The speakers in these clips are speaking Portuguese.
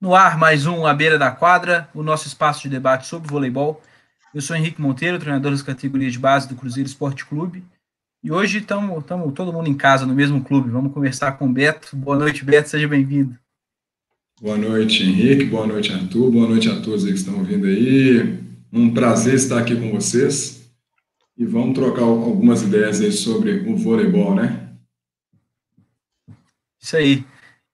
No ar, mais um À Beira da Quadra, o nosso espaço de debate sobre voleibol. Eu sou Henrique Monteiro, treinador das categorias de base do Cruzeiro Esporte Clube. E hoje estamos todo mundo em casa, no mesmo clube. Vamos conversar com o Beto. Boa noite, Beto, seja bem-vindo. Boa noite, Henrique. Boa noite, Arthur. Boa noite a todos que estão ouvindo aí. Um prazer estar aqui com vocês. E vamos trocar algumas ideias aí sobre o voleibol, né? Isso aí.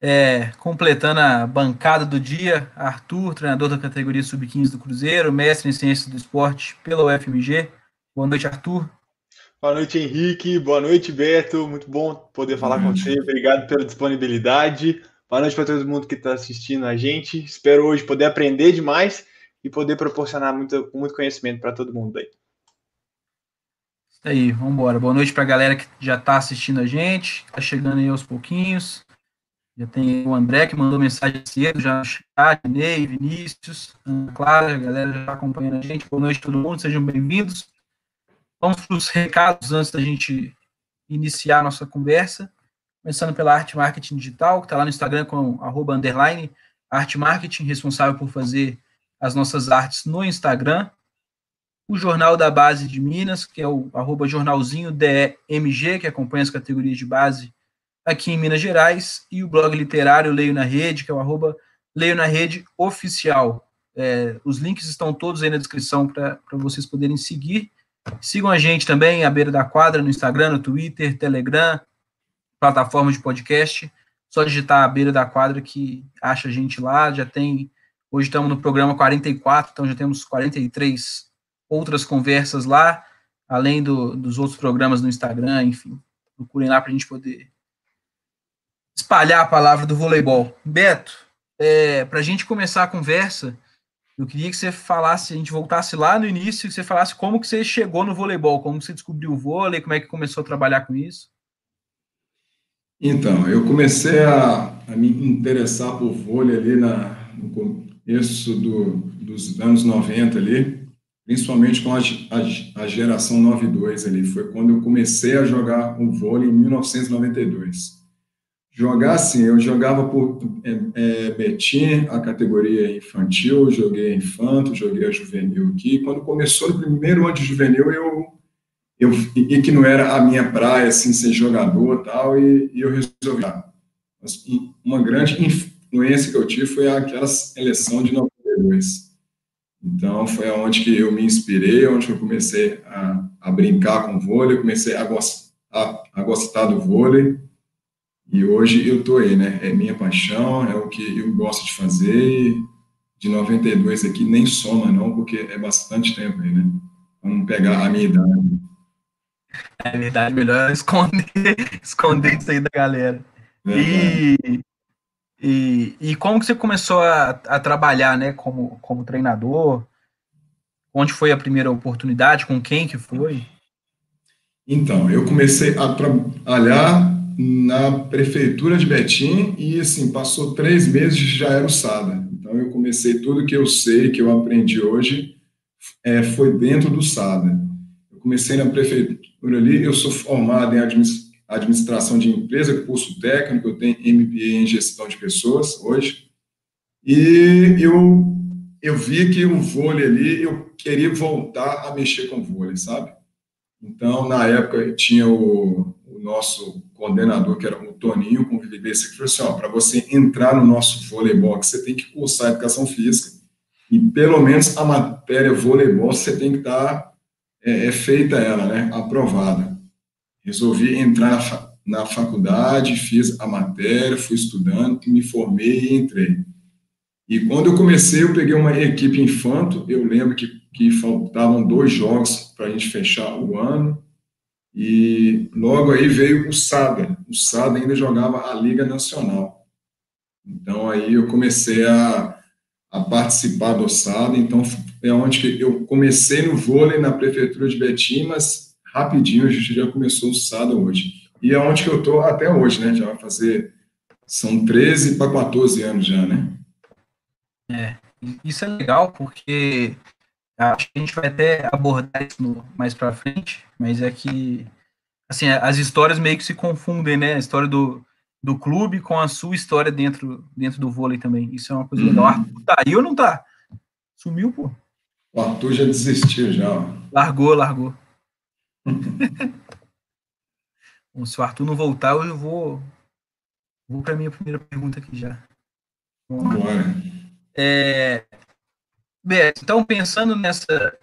É, completando a bancada do dia, Arthur, treinador da categoria Sub-15 do Cruzeiro, mestre em Ciências do Esporte pela UFMG. Boa noite, Arthur. Boa noite, Henrique. Boa noite, Beto. Muito bom poder falar com você. Obrigado pela disponibilidade. Boa noite para todo mundo que está assistindo a gente. Espero hoje poder aprender demais e poder proporcionar muito, muito conhecimento para todo mundo aí. Isso aí, vamos embora. Boa noite para a galera que já está assistindo a gente, está chegando aí aos pouquinhos. Já tem o André que mandou mensagem cedo, já no chat, Ney, Vinícius, Ana Clara, a galera já está acompanhando a gente. Boa noite todo mundo, sejam bem-vindos. Vamos para os recados antes da gente iniciar a nossa conversa. Começando pela Arte Marketing Digital, que está lá no Instagram com arroba underline, Arte Marketing, responsável por fazer as nossas artes no Instagram. O Jornal da Base de Minas, que é o arroba jornalzinho DEMG, que acompanha as categorias de base aqui em Minas Gerais, e o blog literário Leio na Rede, que é o arroba Leio na Rede Oficial. É, os links estão todos aí na descrição para vocês poderem seguir. Sigam a gente também, à beira da quadra, no Instagram, no Twitter, Telegram, plataforma de podcast. Só digitar à beira da quadra que acha a gente lá. Já tem. Hoje estamos no programa 44, então já temos 43 outras conversas lá, além do, dos outros programas no Instagram, enfim. Procurem lá para a gente poder espalhar a palavra do voleibol. Beto, é, para a gente começar a conversa, eu queria que você falasse, a gente voltasse lá no início, que você falasse como que você chegou no voleibol, como você descobriu o vôlei, como é que começou a trabalhar com isso. Então, eu comecei a, a me interessar por vôlei ali na, no começo do, dos anos 90 ali, principalmente com a, a, a geração 92 ali, foi quando eu comecei a jogar o vôlei em 1992. Jogar, assim, eu jogava por é, é, Betim, a categoria infantil, joguei infanto, joguei a juvenil aqui. Quando começou no primeiro ano de juvenil, eu, eu e que não era a minha praia, assim, ser jogador tal, e, e eu resolvi. Mas uma grande influência que eu tive foi aquela seleção de 92. Então, foi aonde que eu me inspirei, onde eu comecei a, a brincar com vôlei, comecei a, a, a gostar do vôlei, e hoje eu tô aí, né? É minha paixão, é o que eu gosto de fazer. De 92 aqui nem soma não, porque é bastante tempo aí, né? Vamos pegar a minha idade. É a minha idade, melhor esconder, esconder isso aí da galera. É, e, e, e como que você começou a, a trabalhar, né, como, como treinador? Onde foi a primeira oportunidade? Com quem que foi? Então, eu comecei a trabalhar na prefeitura de Betim e assim passou três meses já era o SADA. Então eu comecei tudo que eu sei, que eu aprendi hoje, é, foi dentro do SADA. Eu comecei na prefeitura ali, eu sou formado em administração de empresa, curso técnico, eu tenho MBA em gestão de pessoas hoje, e eu eu vi que o vôlei ali, eu queria voltar a mexer com vôlei, sabe? Então, na época, tinha o, o nosso coordenador, que era o Toninho, com vivência, que falou assim, para você entrar no nosso voleibol, você tem que cursar educação física, e pelo menos a matéria voleibol você tem que estar tá, é, é, feita ela, né, aprovada. Resolvi entrar na, na faculdade, fiz a matéria, fui estudando, me formei e entrei. E quando eu comecei, eu peguei uma equipe infanto, eu lembro que, que faltavam dois jogos para a gente fechar o ano, e logo aí veio o SADA. O SADA ainda jogava a Liga Nacional. Então aí eu comecei a, a participar do SADA. Então é onde eu comecei no vôlei na prefeitura de Betim, mas rapidinho a gente já começou o SADA hoje. E é onde eu estou até hoje, né? Já vai fazer. São 13 para 14 anos já, né? É, isso é legal porque Acho que a gente vai até abordar isso no, mais para frente, mas é que assim, as histórias meio que se confundem, né? A história do, do clube com a sua história dentro, dentro do vôlei também. Isso é uma coisa uhum. legal. Arthur tá aí ou não tá? Sumiu, pô. O Arthur já desistiu já. Largou, largou. Bom, se o Arthur não voltar, eu vou, vou para minha primeira pergunta aqui já. Bora. É, Beto, então pensando nessa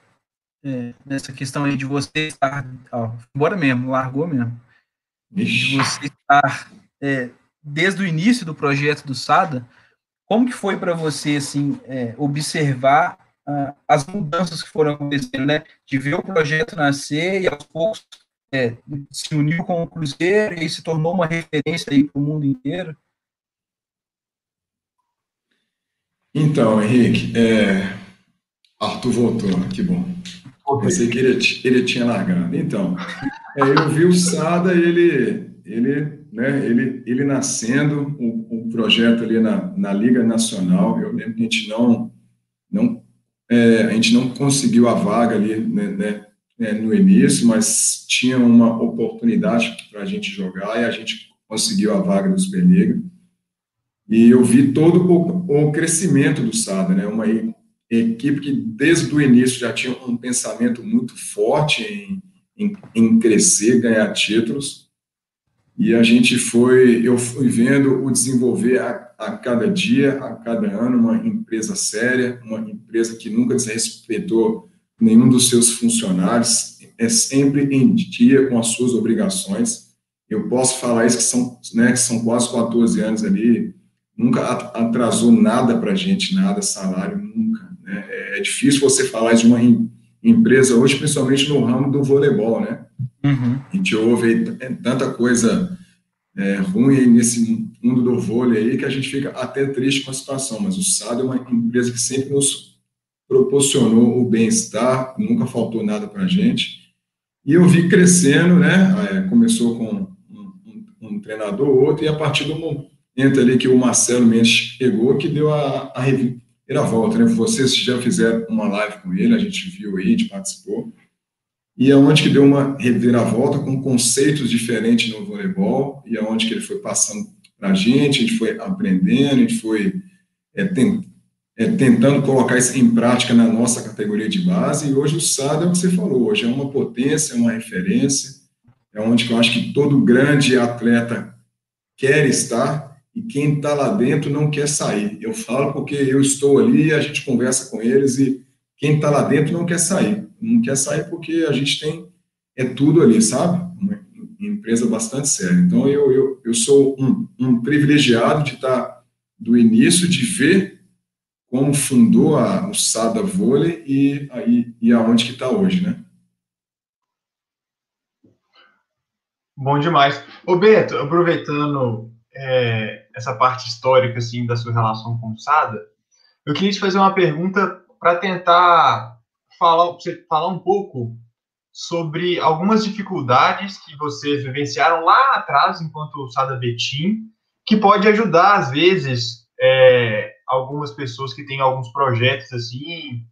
é, nessa questão aí de você estar, ó, bora mesmo, largou mesmo, Ixi. de você estar é, desde o início do projeto do SADA, como que foi para você assim é, observar ah, as mudanças que foram acontecendo, né? De ver o projeto nascer e aos poucos é, se uniu com o Cruzeiro e se tornou uma referência aí para o mundo inteiro. Então, Henrique, é, Arthur voltou, que bom. Pensei que ele, ele tinha largado. Então, é, eu vi o Sada, ele, ele, né, ele, ele nascendo, o, o projeto ali na, na Liga Nacional, eu lembro que a gente não, não, é, a gente não conseguiu a vaga ali, né, né, né no início, mas tinha uma oportunidade para a gente jogar e a gente conseguiu a vaga do Superliga. E eu vi todo o, o crescimento do Sada, né, uma equipe que desde o início já tinha um pensamento muito forte em, em, em, crescer, ganhar títulos, e a gente foi, eu fui vendo o desenvolver a, a cada dia, a cada ano, uma empresa séria, uma empresa que nunca desrespeitou nenhum dos seus funcionários, é sempre em dia com as suas obrigações. Eu posso falar isso que são, né, que são quase 14 anos ali, nunca atrasou nada para a gente, nada, salário, nunca. Né? É difícil você falar de uma empresa hoje, principalmente no ramo do voleibol, né? Uhum. A gente ouve tanta coisa é, ruim nesse mundo do vôlei aí que a gente fica até triste com a situação, mas o SAD é uma empresa que sempre nos proporcionou o bem-estar, nunca faltou nada para a gente. E eu vi crescendo, né? É, começou com um, um, um treinador, outro, e a partir do momento ali que o Marcelo Mendes chegou, que deu a, a, volta, né? Vocês já fizeram uma live com ele, a gente viu aí, a gente participou. E é onde que deu uma reviravolta com conceitos diferentes no voleibol, e é onde que ele foi passando para a gente, a gente foi aprendendo, a gente foi é, tem, é, tentando colocar isso em prática na nossa categoria de base, e hoje o SAD é o que você falou, hoje é uma potência, é uma referência, é onde eu acho que todo grande atleta quer estar, e quem está lá dentro não quer sair. Eu falo porque eu estou ali, a gente conversa com eles e quem está lá dentro não quer sair. Não quer sair porque a gente tem é tudo ali, sabe? Uma empresa bastante séria. Então eu, eu, eu sou um, um privilegiado de estar tá do início, de ver como fundou a, o Sada Vôlei e, aí, e aonde que está hoje, né? Bom demais. Ô Beto, aproveitando é, essa parte histórica assim da sua relação com o Sada, eu queria te fazer uma pergunta para tentar falar, você falar um pouco sobre algumas dificuldades que vocês vivenciaram lá atrás enquanto Sada Betim, que pode ajudar às vezes é, algumas pessoas que têm alguns projetos assim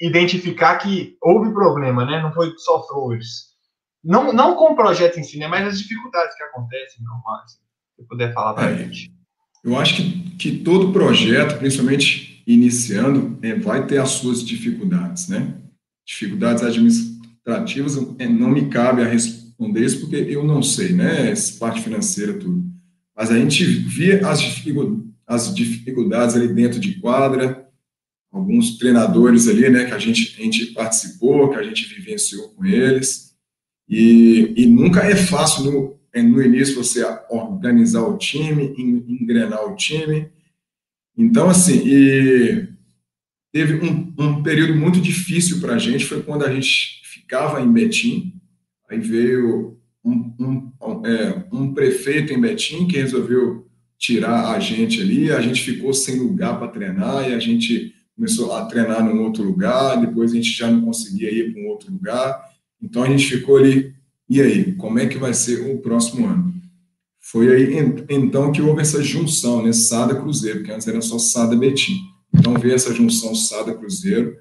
identificar que houve problema, né? Não foi só flores. Não, não com o projeto em si, né? Mas as dificuldades que acontecem, normais. Assim você puder falar para a é, gente. Eu acho que, que todo projeto, principalmente iniciando, é, vai ter as suas dificuldades, né? Dificuldades administrativas, é, não me cabe a responder isso porque eu não sei, né? Essa parte financeira, tudo. Mas a gente via as dificuldades, as dificuldades ali dentro de quadra, alguns treinadores ali, né, que a gente, a gente participou, que a gente vivenciou com eles, e, e nunca é fácil no, no início você organizar o time, engrenar o time. Então, assim, teve um, um, período muito difícil para a gente, foi quando a gente ficava em Betim, aí veio um, um, é, um prefeito em Betim que resolveu tirar a gente ali, a gente ficou sem lugar para treinar e a gente começou a treinar num outro lugar, depois a gente já não conseguia ir para um outro lugar, então a gente ficou ali e aí, como é que vai ser o próximo ano? Foi aí então que houve essa junção, né, Sada Cruzeiro, que antes era só Sada Betim. Então veio essa junção Sada Cruzeiro,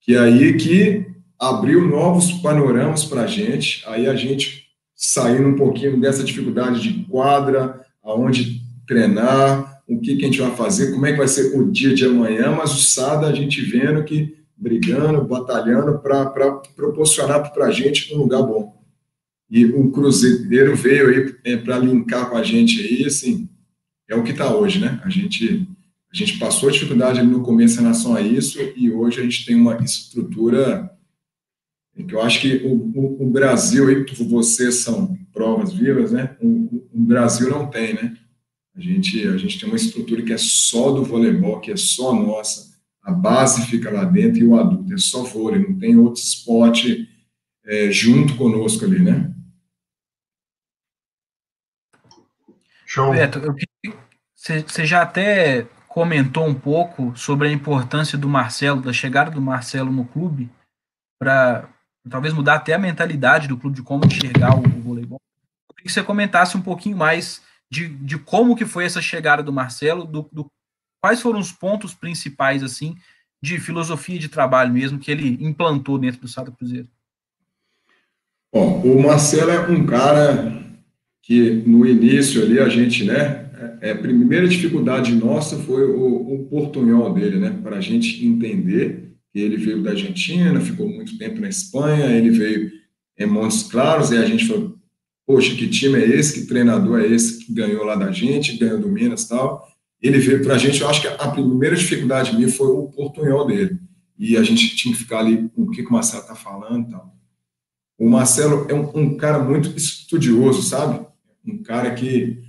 que é aí que abriu novos panoramas para a gente, aí a gente saindo um pouquinho dessa dificuldade de quadra, aonde treinar, o que, que a gente vai fazer, como é que vai ser o dia de amanhã, mas o SADA a gente vendo que brigando, batalhando para proporcionar para a gente um lugar bom. E o Cruzeiro veio aí é, para linkar com a gente aí, assim, é o que está hoje, né? A gente, a gente passou dificuldade no começo em relação a isso e hoje a gente tem uma estrutura que eu acho que o, o, o Brasil, aí, vocês são provas vivas, né? O, o, Brasil não tem, né? A gente, a gente tem uma estrutura que é só do voleibol, que é só nossa. A base fica lá dentro e o adulto é só vôlei, não tem outro esporte é, junto conosco ali, né? Show. Beto, você já até comentou um pouco sobre a importância do Marcelo, da chegada do Marcelo no clube, para talvez mudar até a mentalidade do clube de como enxergar o, o voleibol. Eu queria que você comentasse um pouquinho mais de, de como que foi essa chegada do Marcelo, do, do, quais foram os pontos principais, assim, de filosofia de trabalho mesmo, que ele implantou dentro do Sada Cruzeiro. Bom, o Marcelo é um cara que no início ali a gente, né, é, é a primeira dificuldade nossa foi o, o portunhol dele, né, para a gente entender ele veio da Argentina, ficou muito tempo na Espanha, ele veio em Montes Claros, e a gente falou, poxa, que time é esse, que treinador é esse que ganhou lá da gente, ganhou do Minas e tal. Ele veio para a gente, eu acho que a primeira dificuldade minha foi o portunhol dele. E a gente tinha que ficar ali com o que, que o Marcelo está falando e tal. O Marcelo é um, um cara muito estudioso, sabe? Um cara que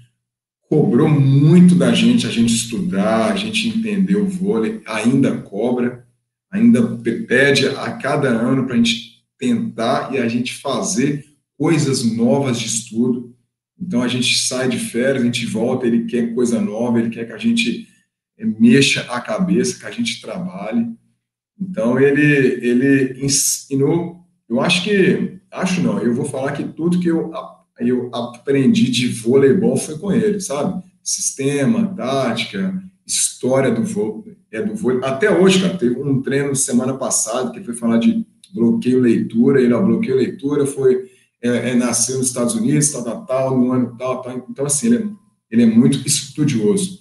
cobrou muito da gente, a gente estudar, a gente entender o vôlei, ainda cobra, ainda pede a cada ano para a gente tentar e a gente fazer coisas novas de estudo. Então a gente sai de férias, a gente volta, ele quer coisa nova, ele quer que a gente eh, mexa a cabeça, que a gente trabalhe. Então ele ele ensinou, eu acho que acho não, eu vou falar que tudo que eu eu aprendi de voleibol foi com ele, sabe? Sistema, tática, história do vôlei, é do vôlei. Até hoje, cara, teve um treino semana passada que foi falar de bloqueio leitura, ele, ó, bloqueio leitura foi, é, é, nasceu nos Estados Unidos, tal, tal, tal, no ano tal, tal. Então, assim, ele é, ele é muito estudioso.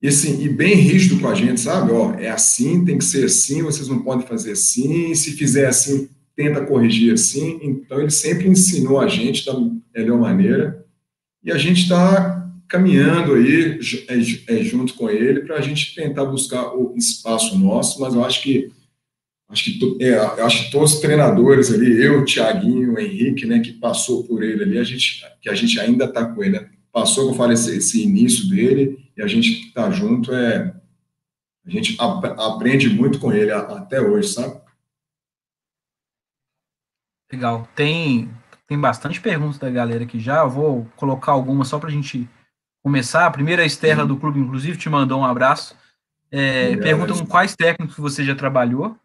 E, assim, e bem rígido com a gente, sabe? Ó, é assim, tem que ser assim, vocês não podem fazer assim, se fizer assim, tenta corrigir assim. Então, ele sempre ensinou a gente da melhor maneira. E a gente está caminhando aí é, é, junto com ele para a gente tentar buscar o espaço nosso, mas eu acho que acho que é, acho que todos os treinadores ali, eu, Thiaguinho, o Henrique, né, que passou por ele ali, a gente que a gente ainda está com ele, né? passou, como eu falei, esse, esse, início dele e a gente está junto é a gente ap aprende muito com ele até hoje, sabe? Legal. Tem tem bastante perguntas da galera aqui já. Eu vou colocar algumas só para a gente começar, a primeira Esterla do clube, inclusive, te mandou um abraço. É, pergunta com quais técnicos você já trabalhou?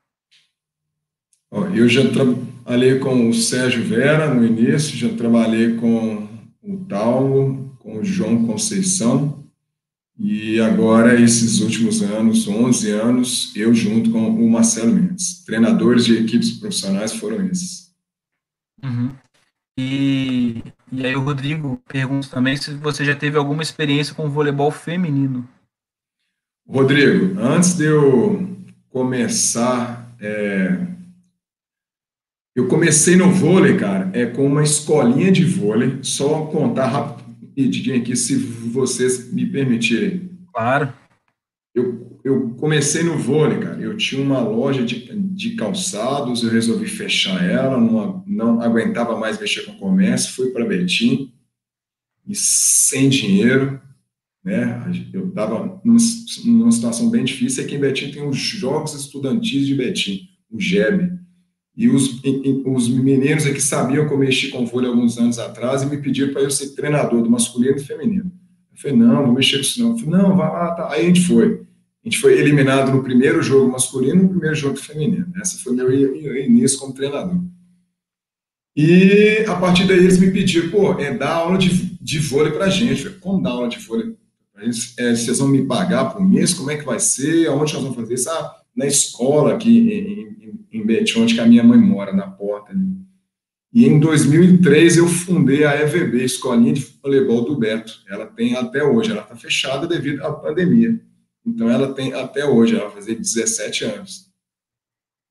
Eu já trabalhei com o Sérgio Vera no início, já trabalhei com o Talmo, com o João Conceição, e agora, esses últimos anos, 11 anos, eu junto com o Marcelo Mendes. Treinadores de equipes profissionais foram esses. Uhum. E, e aí o Rodrigo pergunta também se você já teve alguma experiência com voleibol feminino. Rodrigo, antes de eu começar, é, eu comecei no vôlei, cara, é com uma escolinha de vôlei, só contar rapidinho aqui, se vocês me permitirem. Claro. Eu, eu comecei no vôlei, cara. Eu tinha uma loja de, de calçados, eu resolvi fechar ela, não, não aguentava mais mexer com comércio, fui para Betim, e sem dinheiro, né? Eu estava numa, situação bem difícil. Aqui em Betim tem os Jogos Estudantis de Betim, o GEB. E os, os meninos aqui sabiam que eu mexi com vôlei alguns anos atrás e me pediram para eu ser treinador do masculino e do feminino. Eu falei, não, vou mexer com isso não. Eu falei, não, vai lá, tá. Aí a gente foi. A gente foi eliminado no primeiro jogo masculino e no primeiro jogo feminino. Essa foi meu início como treinador. E a partir daí eles me pediram, pô, é dar aula de, de vôlei pra gente. Falei, como dar aula de vôlei? Eles, é, vocês vão me pagar por mês? Como é que vai ser? Aonde nós vamos fazer isso? Ah, na escola aqui em, em, em Betim, onde a minha mãe mora, na porta. E em 2003 eu fundei a EVB, Escolinha de Voleibol do Beto. Ela tem até hoje, ela está fechada devido à pandemia. Então ela tem até hoje, ela vai fazer 17 anos.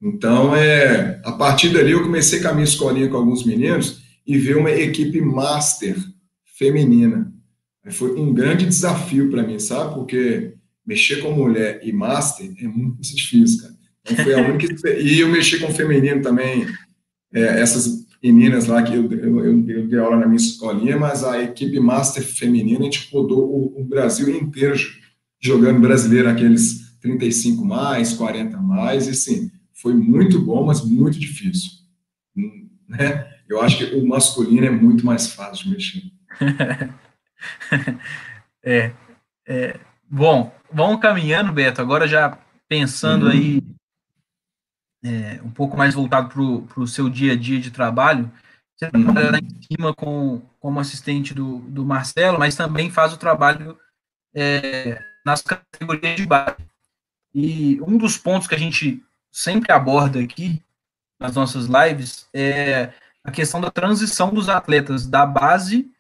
Então, é, a partir dali eu comecei com a minha escolinha com alguns meninos e ver uma equipe master feminina. Foi um grande desafio para mim, sabe? Porque mexer com mulher e master é muito difícil, cara. Então, foi a única... e eu mexi com feminino também, é, essas meninas lá que eu, eu, eu, eu, dei aula na minha escolinha, mas a equipe master feminina, a gente rodou o, o Brasil inteiro jogando brasileiro, aqueles 35 mais, 40 mais, e sim, foi muito bom, mas muito difícil. Hum, né? Eu acho que o masculino é muito mais fácil de mexer. é, é, bom, vamos caminhando, Beto, agora já pensando uhum. aí é, um pouco mais voltado para o seu dia a dia de trabalho, você trabalha lá em cima com, como assistente do, do Marcelo, mas também faz o trabalho é, nas categorias de base. E um dos pontos que a gente sempre aborda aqui nas nossas lives é a questão da transição dos atletas da base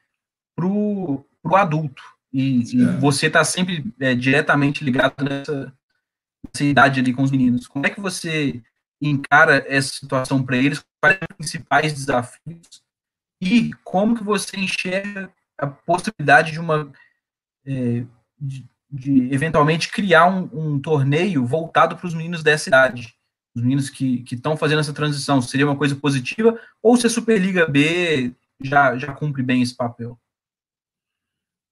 para o adulto. E, e você está sempre é, diretamente ligado nessa, nessa idade ali com os meninos. Como é que você encara essa situação para eles? Quais os principais desafios? E como que você enxerga a possibilidade de uma é, de, de, eventualmente criar um, um torneio voltado para os meninos dessa idade? os meninos que estão fazendo essa transição, seria uma coisa positiva, ou se a Superliga B já, já cumpre bem esse papel?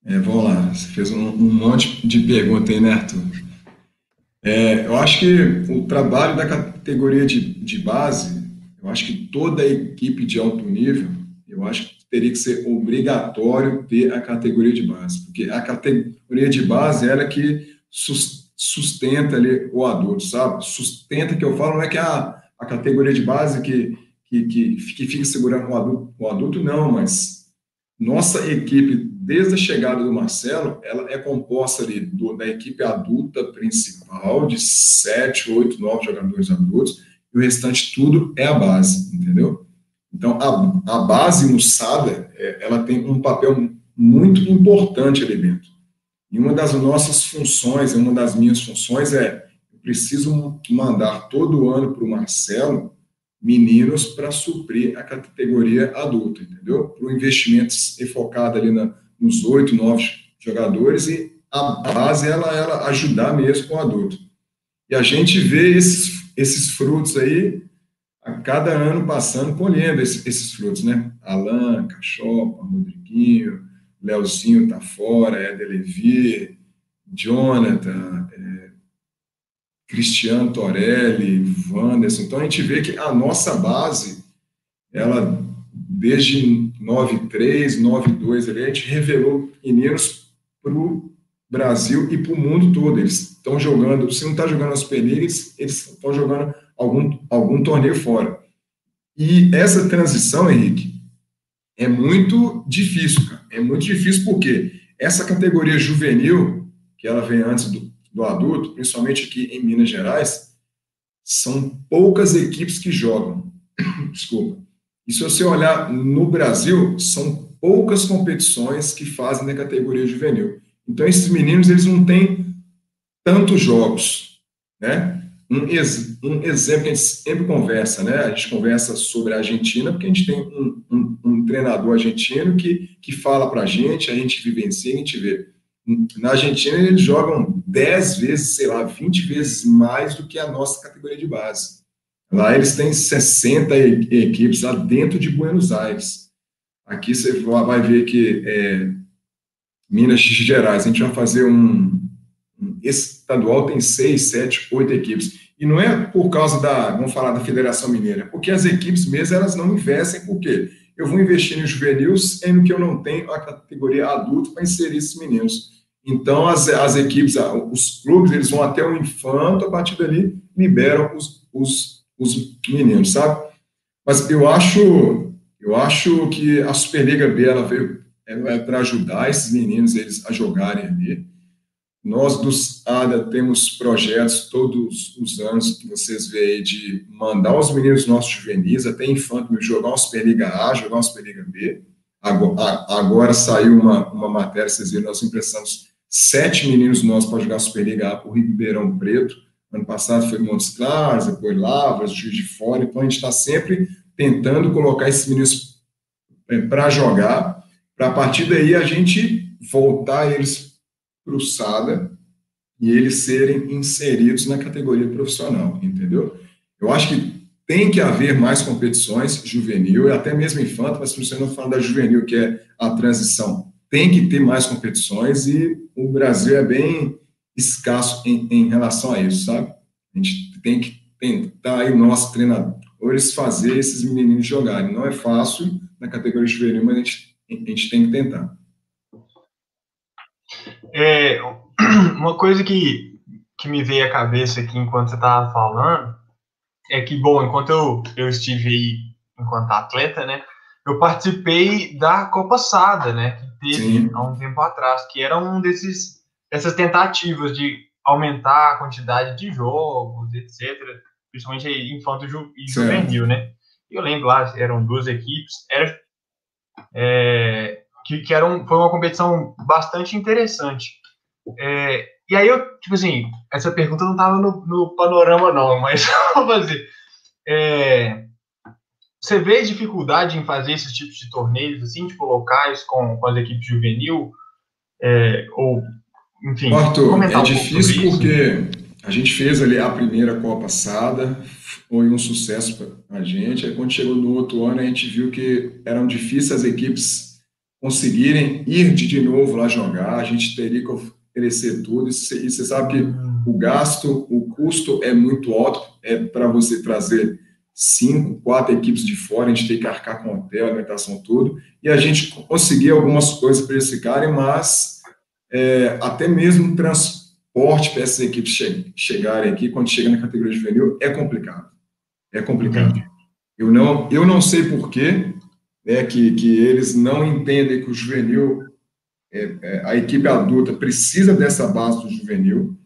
É, vamos lá, você fez um, um monte de perguntas aí, né, Arthur? É, eu acho que o trabalho da categoria de, de base, eu acho que toda a equipe de alto nível, eu acho que teria que ser obrigatório ter a categoria de base, porque a categoria de base é ela que sustenta ali o adulto, sabe? Sustenta, que eu falo, não é que a, a categoria de base que, que, que, que fica segurando o adulto, o adulto, não, mas nossa equipe, desde a chegada do Marcelo, ela é composta ali do, da equipe adulta principal, de sete, oito, nove jogadores adultos, e o restante tudo é a base, entendeu? Então, a, a base moçada, é, ela tem um papel muito importante ali dentro. E uma das nossas funções, uma das minhas funções é, eu preciso mandar todo ano para o Marcelo meninos para suprir a categoria adulta, entendeu? Para o investimento focado ali na, nos oito, nove jogadores e a base ela, ela ajudar mesmo com o adulto. E a gente vê esses, esses frutos aí a cada ano passando, colhendo esses, esses frutos, né? Alan, Cachopa, Rodriguinho, Leozinho tá fora, Éder Levi, Jonathan, é, Cristiano Torelli, Wanderson. Então a gente vê que a nossa base, ela desde 93, 92 ali, a gente revelou meninos para o Brasil e para o mundo todo. Eles estão jogando, se não está jogando as Superligas, eles estão jogando algum, algum torneio fora. E essa transição, Henrique, é muito difícil, cara. É muito difícil porque essa categoria juvenil, que ela vem antes do, do adulto, principalmente aqui em Minas Gerais, são poucas equipes que jogam. Desculpa. E se você olhar no Brasil, são poucas competições que fazem na categoria juvenil. Então, esses meninos, eles não têm tantos jogos, né? Um, ex, um exemplo que a gente sempre conversa, né? A gente conversa sobre a Argentina, porque a gente tem um, um, um treinador argentino que, que fala para a gente, a gente vivencia, a gente vê. Na Argentina, eles jogam 10 vezes, sei lá, 20 vezes mais do que a nossa categoria de base. Lá eles têm 60 equipes lá dentro de Buenos Aires. Aqui você vai ver que é, Minas Gerais, a gente vai fazer um, estadual tem seis, sete, oito equipes. E não é por causa da, vamos falar da Federação Mineira, porque as equipes mesmo, elas não investem, por quê? Eu vou investir no juvenil, sendo que eu não tenho a categoria adulto para inserir esses meninos. Então, as, as equipes, os clubes, eles vão até o infanto, a partir dali, liberam os, os, os meninos, sabe? Mas eu acho, eu acho que a Superliga B, ela veio é, é para ajudar esses meninos, eles a jogarem ali, nós do ADA temos projetos todos os anos que vocês veem de mandar os meninos nossos juvenis até infanto jogar uma Superliga A, jogar uma Superliga B. Agora, agora saiu uma, uma matéria, vocês viram, nós emprestamos sete meninos nossos para jogar Superliga A por Ribeirão Preto. Ano passado foi Montes Claros, depois Lavras, Juiz de Fora. Então a gente está sempre tentando colocar esses meninos é, para jogar, para a partir daí a gente voltar eles SADA e eles serem inseridos na categoria profissional, entendeu? Eu acho que tem que haver mais competições juvenil e até mesmo infanto, mas se você não fala da juvenil, que é a transição, tem que ter mais competições e o Brasil é bem escasso em, em relação a isso, sabe? A gente tem que tentar aí o nosso treinadores fazer esses meninos jogarem. Não é fácil na categoria juvenil, mas a gente, a gente tem que tentar. É, uma coisa que, que me veio à cabeça aqui enquanto você estava falando é que, bom, enquanto eu, eu estive aí enquanto atleta, né, eu participei da Copa Sada, né, que teve Sim. há um tempo atrás, que era um desses essas tentativas de aumentar a quantidade de jogos, etc., principalmente infanto e juvenil, né? Eu lembro lá, eram duas equipes, era é, que, que era um, foi uma competição bastante interessante. É, e aí eu, tipo assim, essa pergunta não estava no, no, panorama não, mas vou fazer. É, você vê dificuldade em fazer esses tipos de torneios, assim, tipo locais com, com as equipes juvenil? É, ou, enfim, Arthur, é um difícil porque a gente fez ali a primeira Copa passada, foi um sucesso para a gente. Aí quando chegou no outro ano, a gente viu que eram difíceis as equipes conseguirem ir de, de novo lá jogar. A gente teria que oferecer tudo. E você sabe que o gasto, o custo é muito alto. É para você trazer cinco, quatro equipes de fora, a gente tem que arcar com hotel, alimentação, tudo. E a gente conseguia algumas coisas para eles ficarem, mas é, até mesmo transporte para essas equipes che chegarem aqui, quando chega na categoria juvenil, é complicado. É complicado. Eu não, eu não sei porquê né, que, que eles não entendem que o juvenil, é, é, a equipe adulta precisa dessa base do juvenil,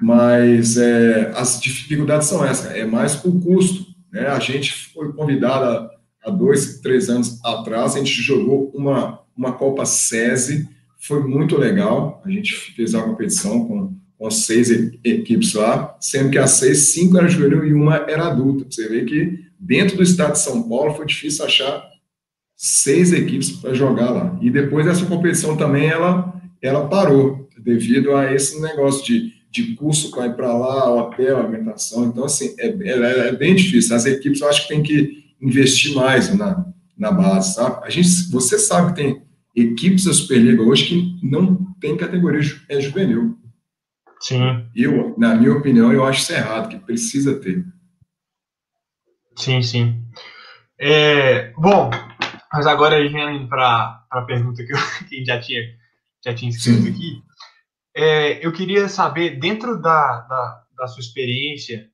mas é, as dificuldades são essas, é mais o custo. Né? A gente foi convidado há dois, três anos atrás, a gente jogou uma, uma Copa SESI, foi muito legal, a gente fez a competição com com seis equipes lá, sendo que as seis, cinco eram juvenil e uma era adulta. Você vê que dentro do estado de São Paulo foi difícil achar seis equipes para jogar lá. E depois essa competição também ela, ela parou devido a esse negócio de, de curso para ir para lá, hotel, alimentação. Então, assim, é, é, é, bem difícil. As equipes eu acho que tem que investir mais na, na base, sabe? A gente, você sabe que tem equipes da Superliga hoje que não tem categoria é juvenil. Sim. Eu, na minha opinião, eu acho isso errado, que precisa ter. Sim, sim. É, bom, mas agora indo para a pergunta que, eu, que já tinha, já tinha escrito aqui, é, eu queria saber, dentro da, da, da, sua experiência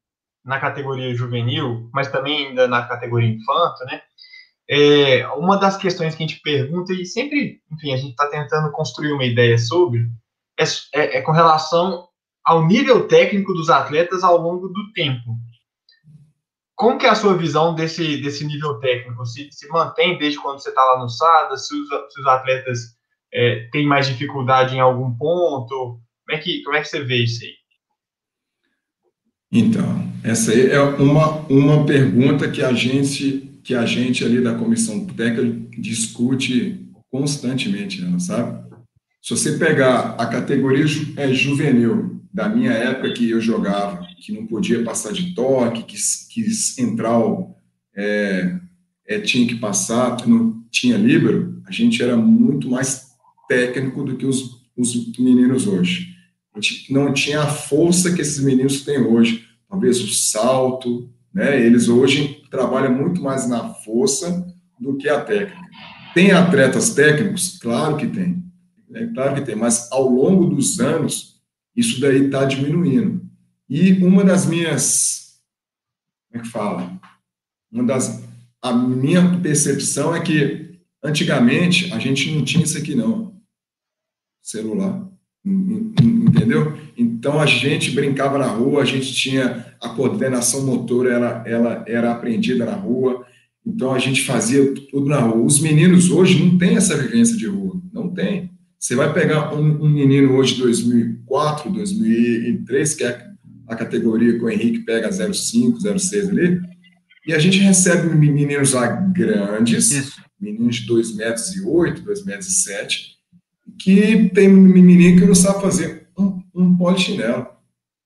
na categoria juvenil, mas também ainda na categoria infanto, né? É, uma das questões que a gente pergunta, e sempre, enfim, a gente está tentando construir uma ideia sobre, é, é, é com relação ao nível técnico dos atletas ao longo do tempo. Como que é a sua visão desse, desse nível técnico? Se, se mantém desde quando você está lá no SADA? Se os, se os atletas é, têm mais dificuldade em algum ponto? Como é que, como é que você vê isso aí? Então, essa aí é uma, uma pergunta que a gente que a gente ali da comissão técnica discute constantemente, né, sabe? Se você pegar a categoria ju, é, juvenil da minha época que eu jogava, que não podia passar de toque, que, que central é, é, tinha que passar, não tinha líbero, a gente era muito mais técnico do que os, os meninos hoje. A gente não tinha a força que esses meninos têm hoje, talvez o salto, né? Eles hoje trabalham muito mais na força do que a técnica. Tem atletas técnicos? Claro que tem. É claro que tem, mas ao longo dos anos, isso daí está diminuindo. E uma das minhas, como é que fala? Uma das, a minha percepção é que antigamente a gente não tinha isso aqui não, celular. Entendeu? Então a gente brincava na rua, a gente tinha a coordenação motora, ela, ela era aprendida na rua, então a gente fazia tudo na rua. Os meninos hoje não têm essa vivência de rua, não tem. Você vai pegar um, um menino hoje de 2004, 2003, que é a categoria que o Henrique pega 05, 06 ali, e a gente recebe meninos lá grandes, Isso. meninos de 2 metros e 8, 2 metros e 7, que tem menino que não sabe fazer um, um polichinelo.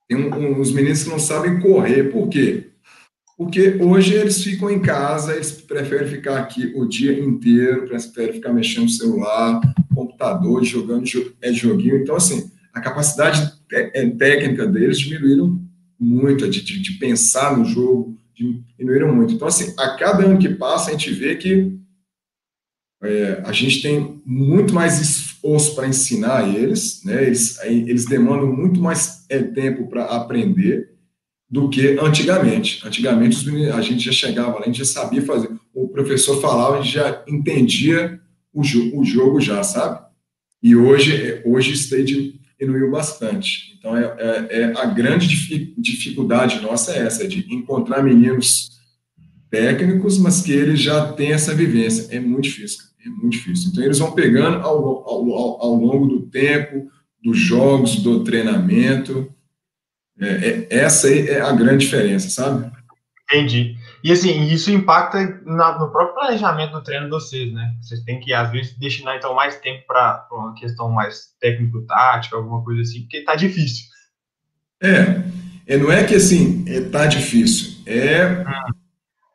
Tem um, uns meninos que não sabem correr. Por quê? Porque hoje eles ficam em casa, eles preferem ficar aqui o dia inteiro, preferem ficar mexendo no celular, computador, jogando é joguinho. Então, assim, a capacidade técnica deles diminuíram muito, de, de, de pensar no jogo, diminuíram muito. Então, assim, a cada ano que passa, a gente vê que é, a gente tem muito mais esforço para ensinar eles, né? Eles, eles demandam muito mais é, tempo para aprender do que antigamente. Antigamente a gente já chegava lá, a gente já sabia fazer. O professor falava, a gente já entendia o, jo o jogo já, sabe? E hoje, hoje isso diminuiu bastante. Então, é, é, é, a grande dificuldade nossa é essa, de encontrar meninos técnicos, mas que eles já têm essa vivência. É muito difícil, é muito difícil. Então, eles vão pegando ao, ao, ao, longo do tempo, dos jogos, do treinamento. É, é, essa é a grande diferença, sabe? Entendi. E assim, isso impacta na, no próprio planejamento do treino de vocês, né? Vocês têm que, às vezes, destinar então mais tempo para uma questão mais técnico-tática, alguma coisa assim, porque tá difícil. É, é não é que assim, é, tá difícil. É,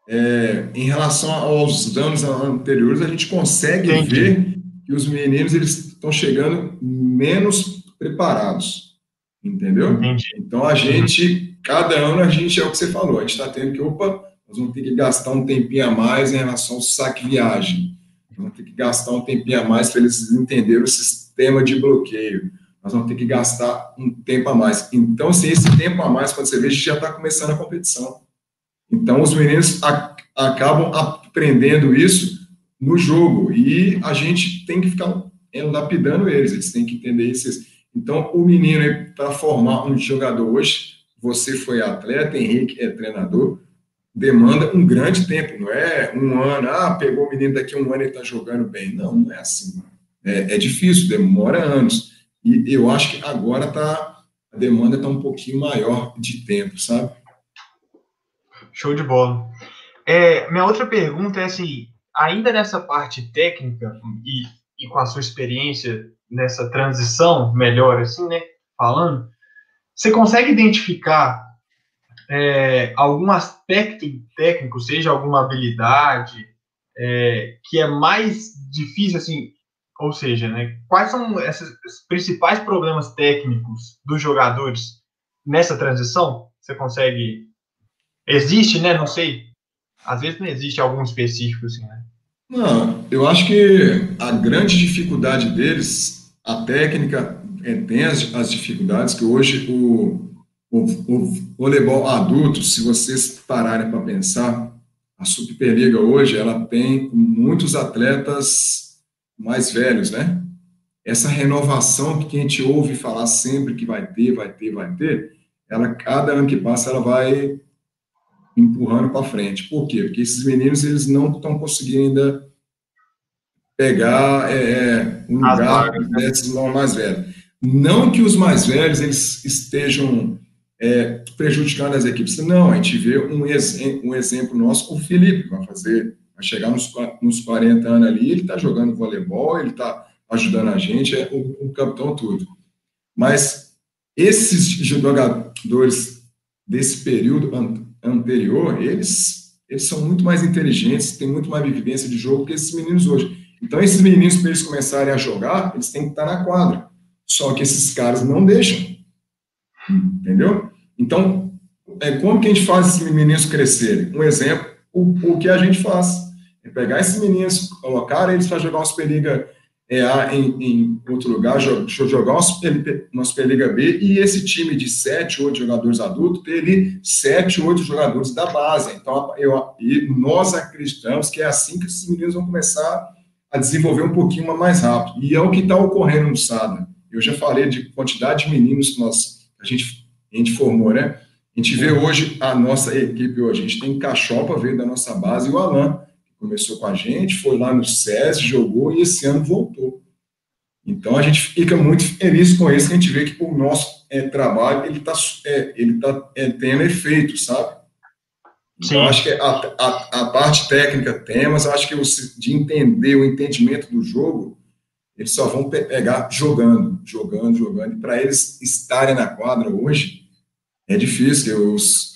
é em relação aos anos anteriores, a gente consegue Entendi. ver que os meninos eles estão chegando menos preparados. Entendeu? Entendi. Então a gente, cada ano a gente é o que você falou, a gente está tendo que, opa, nós vamos ter que gastar um tempinho a mais em relação ao saque viagem. Nós vamos ter que gastar um tempinho a mais para eles entenderem o sistema de bloqueio. Nós vamos ter que gastar um tempo a mais. Então, assim, esse tempo a mais, quando você vê, já está começando a competição. Então, os meninos acabam aprendendo isso no jogo. E a gente tem que ficar lapidando eles, eles têm que entender isso. Então, o menino, para formar um jogador hoje, você foi atleta, Henrique é treinador, demanda um grande tempo, não é um ano, ah, pegou o menino daqui um ano e está jogando bem. Não, não é assim. É, é, difícil, demora anos. E eu acho que agora tá, a demanda está um pouquinho maior de tempo, sabe? Show de bola. É, minha outra pergunta é assim, ainda nessa parte técnica e, e com a sua experiência nessa transição melhor, assim, né, falando, você consegue identificar é, algum aspecto técnico, seja alguma habilidade, é, que é mais difícil, assim, ou seja, né, quais são esses principais problemas técnicos dos jogadores nessa transição? Você consegue. Existe, né? Não sei. Às vezes não existe algum específico, assim, né? Não, eu acho que a grande dificuldade deles, a técnica, é, tem as, as dificuldades que hoje o, o, o voleibol adulto, se vocês pararem para pensar, a Superliga hoje ela tem muitos atletas mais velhos, né? Essa renovação que a gente ouve falar sempre que vai ter, vai ter, vai ter, ela cada ano que passa ela vai empurrando para frente. Por quê? Porque esses meninos eles não estão conseguindo ainda pegar é, é um lugar né? desses mais velhos. Não que os mais velhos eles estejam é, prejudicando as equipes. Não, a gente vê um, ex, um exemplo nosso, o Felipe, vai fazer, vai chegar nos, nos 40 anos ali, ele está jogando voleibol, ele está ajudando a gente, é o, o capitão tudo. Mas esses jogadores desse período an anterior, eles, eles são muito mais inteligentes, têm muito mais vivência de jogo que esses meninos hoje. Então, esses meninos, para eles começarem a jogar, eles têm que estar na quadra. Só que esses caras não deixam. Entendeu? Então, é, como que a gente faz esses meninos crescerem? Um exemplo, o, o que a gente faz é pegar esses meninos, colocar eles para jogar uma Superliga EA em, em outro lugar, jogar uma Superliga B e esse time de sete, oito jogadores adultos ter ali sete, oito jogadores da base. Então, eu, e nós acreditamos que é assim que esses meninos vão começar a desenvolver um pouquinho mais rápido. E é o que está ocorrendo no SADA. Eu já falei de quantidade de meninos que nós, a gente, a gente formou, né? A gente vê hoje a nossa equipe hoje. A gente tem Cachopa, veio da nossa base, e o Alan, que começou com a gente, foi lá no SES, jogou e esse ano voltou. Então a gente fica muito feliz com isso, que a gente vê que o nosso é, trabalho ele está é, ele tá, é, tendo efeito, sabe? Então, eu acho que a, a, a, parte técnica tem, mas acho que o, de entender o entendimento do jogo, eles só vão pegar jogando, jogando, jogando. E para eles estarem na quadra hoje, é difícil. Os,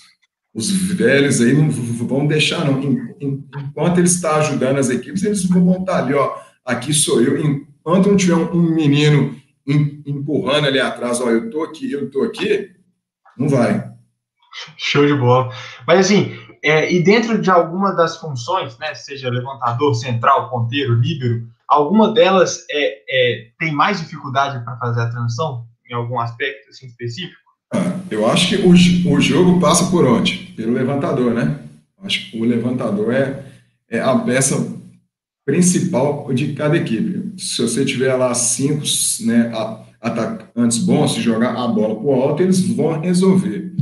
os velhos aí não vão deixar, não. Enquanto ele está ajudando as equipes, eles vão estar ali, ó. Aqui sou eu. Enquanto não tiver um menino empurrando ali atrás, ó, eu tô aqui, eu tô aqui, não vai. Show de bola. Mas assim, é, e dentro de alguma das funções, né, seja levantador, central, ponteiro, líbero, alguma delas é, é tem mais dificuldade para fazer a transição em algum aspecto assim, específico? Eu acho que o, o jogo passa por onde? Pelo levantador, né? Acho que o levantador é, é a peça principal de cada equipe. Se você tiver lá cinco né, atacantes bons, se jogar a bola para o alto, eles vão resolver.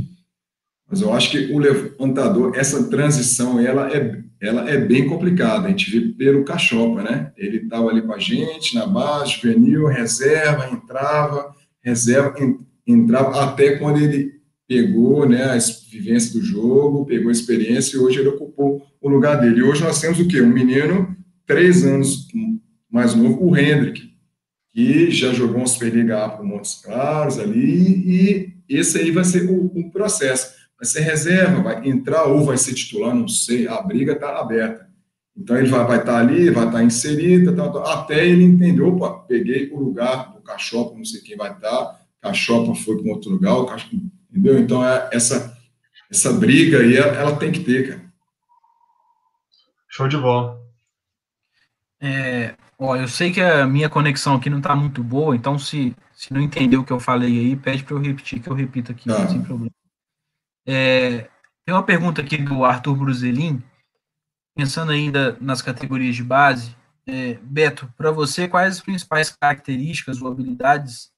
Mas eu acho que o levantador, essa transição, ela é, ela é bem complicada. A gente vê pelo Cachopa, né? Ele estava ali com a gente, na base, juvenil, reserva, entrava, reserva, entrava, até quando ele pegou né, a vivência do jogo, pegou a experiência e hoje ele ocupou o lugar dele. E hoje nós temos o quê? Um menino, três anos mais novo, o Hendrick, que já jogou um Superliga A para o Montes Claros ali, e esse aí vai ser o, o processo vai ser reserva, vai entrar ou vai ser titular, não sei, a briga está aberta. Então ele vai, estar tá ali, vai estar tá inserido, tá, até ele entender, opa, peguei o lugar do Cachopa, não sei quem vai estar, tá, Cachopa foi para um outro lugar, o Cachopa, entendeu? Então é, essa, essa briga aí, ela, ela tem que ter, cara. Show de bola. É, ó, eu sei que a minha conexão aqui não está muito boa, então se, se não entendeu o que eu falei aí, pede para eu repetir, que eu repito aqui, tá. sem problema. É, tem uma pergunta aqui do Arthur Bruzelin, pensando ainda nas categorias de base. É, Beto, para você, quais as principais características ou habilidades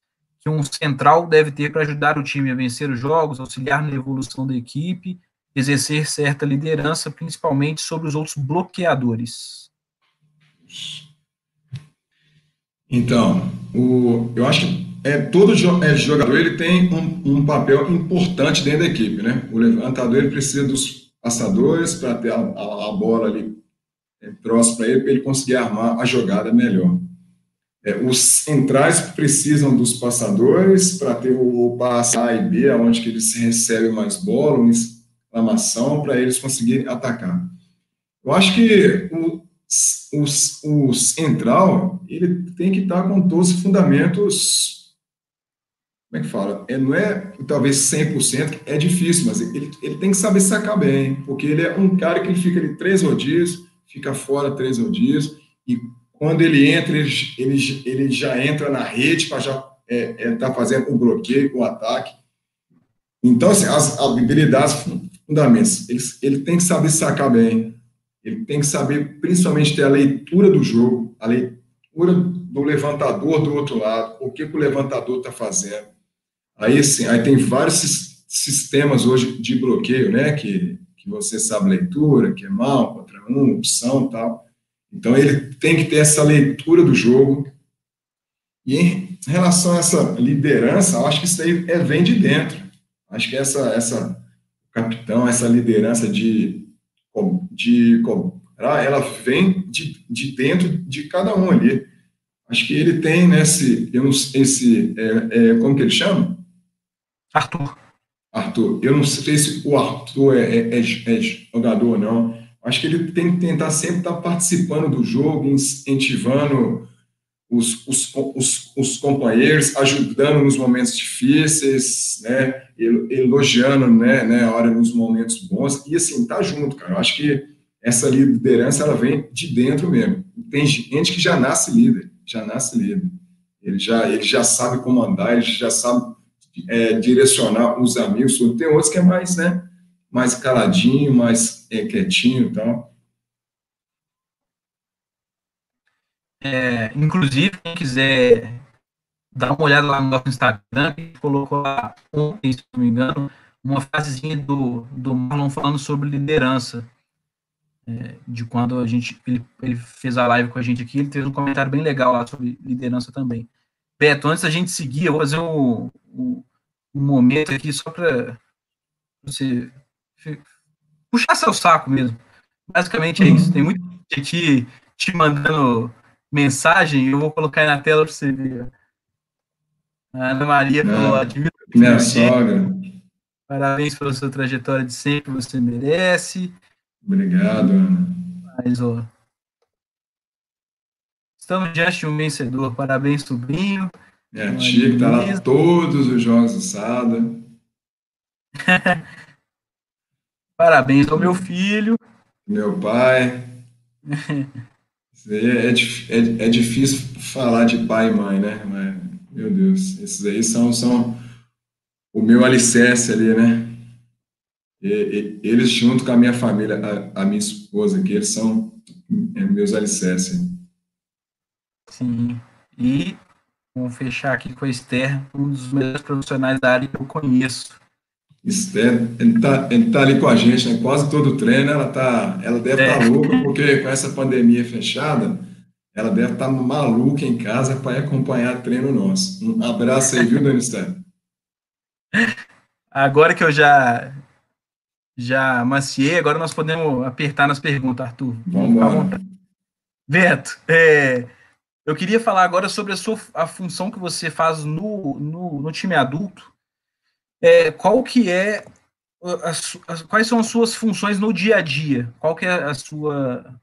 que um central deve ter para ajudar o time a vencer os jogos, auxiliar na evolução da equipe, exercer certa liderança, principalmente sobre os outros bloqueadores? Então, o, eu acho que é, todo é, jogador ele tem um, um, papel importante dentro da equipe, né? O levantador ele precisa dos passadores para ter a, a, a, bola ali é, próxima para ele, para ele conseguir armar a jogada melhor. É, os centrais precisam dos passadores para ter o, passe A e B, onde que eles recebem mais bola, uma exclamação, para eles conseguirem atacar. Eu acho que o, o, o central ele tem que estar com todos os fundamentos como é que fala? É, não é talvez 100%, é difícil, mas ele, ele tem que saber sacar bem, porque ele é um cara que fica ali três rodízios, fica fora três rodízios, e quando ele entra, ele, ele, já entra na rede para já é, é, tá fazendo o bloqueio, o ataque. Então, assim, as habilidades fundamentais, ele, ele tem que saber sacar bem, ele tem que saber, principalmente, ter a leitura do jogo, a leitura do levantador do outro lado, o que, que o levantador está fazendo Aí, sim, aí tem vários sistemas hoje de bloqueio, né, que, que você sabe leitura, que é mal, contra um, opção tal. Então, ele tem que ter essa leitura do jogo. E em relação a essa liderança, acho que isso aí é, vem de dentro. Acho que essa, essa capitão, essa liderança de, de ela vem de, de dentro de cada um ali. Acho que ele tem nesse, né, esse, é, é, como que ele chama? Arthur. Arthur, eu não sei se o Arthur é, é, é, é jogador ou não. Acho que ele tem que tentar sempre estar participando do jogo, incentivando os, os, os, os companheiros, ajudando nos momentos difíceis, né, elogiando, né, né, a hora nos momentos bons, e assim, tá junto, cara. Eu acho que essa liderança, ela vem de dentro mesmo. Tem gente que já nasce líder, já nasce líder. Ele já, ele já sabe comandar, ele já sabe é, direcionar os amigos, tem outros que é mais, né, mais caladinho, mais é, quietinho e tal. É, inclusive, quem quiser dá uma olhada lá no nosso Instagram, que colocou lá ontem, se não me engano, uma frasezinha do, do Marlon falando sobre liderança. É, de quando a gente ele, ele fez a live com a gente aqui, ele fez um comentário bem legal lá sobre liderança também. Beto, antes da gente seguir, eu vou fazer um, um, um momento aqui só para você puxar seu saco mesmo. Basicamente é isso. Tem muita gente aqui te mandando mensagem, eu vou colocar aí na tela para você ver. A Ana Maria falou, admiro minha sogra. Parabéns pela sua trajetória de sempre, você merece. Obrigado, Ana. Mas, ó, estamos diante de um vencedor. Parabéns, sobrinho. Minha tia que está lá todos os jogos do Sada. Parabéns ao meu filho. Meu pai. é, é, é, é, difícil falar de pai e mãe, né? Mas, meu Deus, esses aí são, são o meu alicerce ali, né? E, e, eles, junto com a minha família, a, a minha esposa aqui, eles são é, meus alicerces. Sim. E vamos fechar aqui com a Esther, um dos melhores profissionais da área que eu conheço. Esther, ele tá, tá ali com a gente, né? Quase todo treino, ela tá, ela deve estar tá é. louca, porque com essa pandemia fechada, ela deve estar tá maluca em casa para acompanhar treino nosso. Um abraço aí, viu, Dona Esther? Agora que eu já já maciei, agora nós podemos apertar nas perguntas, Arthur. Vamos lá. Veto, é, eu queria falar agora sobre a, sua, a função que você faz no, no, no time adulto. É, qual que é a, a, quais são as suas funções no dia a dia? Qual que é a sua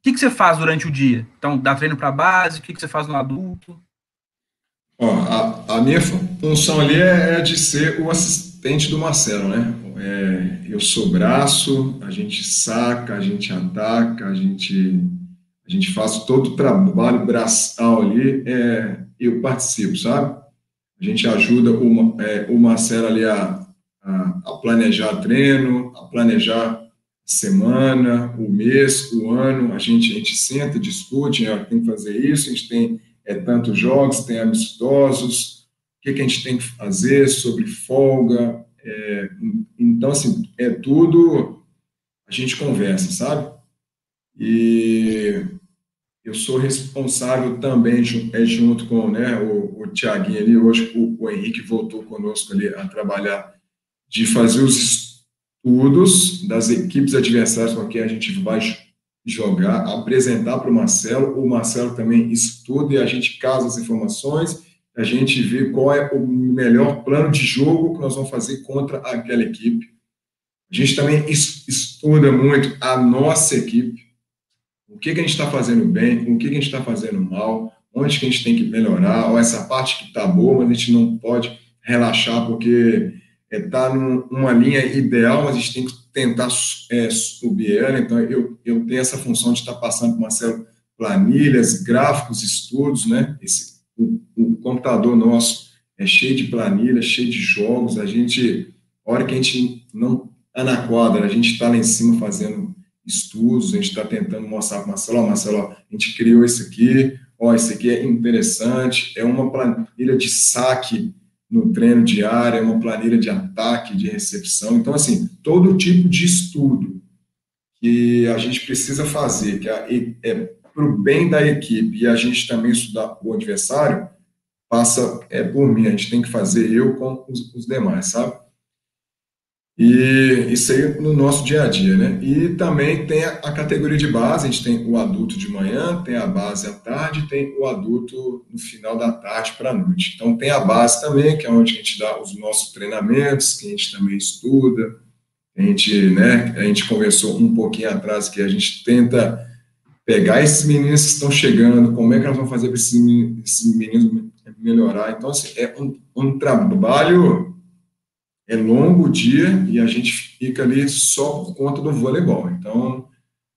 o que, que você faz durante o dia? Então, dá treino para base, o que, que você faz no adulto? Ó, a, a minha função ali é, é de ser o assistente do Marcelo, né? É, eu sou braço, a gente saca, a gente ataca, a gente, a gente faz todo o trabalho braçal ali, é, eu participo, sabe? A gente ajuda o, é, o Marcelo ali a, a, a planejar treino, a planejar semana, o mês, o ano, a gente, a gente senta, discute, ó, tem que fazer isso, a gente tem é, tantos jogos, tem amistosos, o que, que a gente tem que fazer sobre folga, é, então, assim, é tudo, a gente conversa, sabe? E eu sou responsável também, é, junto com né, o, o Tiaguinho ali, hoje o, o Henrique voltou conosco ali a trabalhar, de fazer os estudos das equipes adversárias com quem a gente vai jogar, apresentar para o Marcelo, o Marcelo também estuda e a gente casa as informações a gente vê qual é o melhor plano de jogo que nós vamos fazer contra aquela equipe. A gente também estuda muito a nossa equipe, o que, que a gente está fazendo bem, o que, que a gente está fazendo mal, onde que a gente tem que melhorar, ou essa parte que está boa, mas a gente não pode relaxar porque está é, numa linha ideal, mas a gente tem que tentar é, subir ela. Então, eu, eu tenho essa função de estar tá passando para Marcelo planilhas, gráficos, estudos, né? Esse, o, o, computador nosso é cheio de planilhas, cheio de jogos, a gente, hora que a gente não está na quadra, a gente está lá em cima fazendo estudos, a gente está tentando mostrar para o Marcelo, Marcelo, a gente criou isso aqui, ó, isso aqui é interessante, é uma planilha de saque no treino diário, é uma planilha de ataque, de recepção, então, assim, todo tipo de estudo que a gente precisa fazer, que é, é para o bem da equipe e a gente também estudar o adversário, passa é, por mim, a gente tem que fazer eu com os, os demais, sabe? E isso aí no nosso dia a dia, né? E também tem a, a, categoria de base, a gente tem o adulto de manhã, tem a base à tarde, tem o adulto no final da tarde para a noite. Então tem a base também, que é onde a gente dá os nossos treinamentos, que a gente também estuda. A gente, né, a gente conversou um pouquinho atrás que a gente tenta pegar esses meninos que estão chegando, como é que nós vamos fazer para esses meninos melhorar. Então, assim, é um, um trabalho, é longo o dia e a gente fica ali só por conta do voleibol. Então,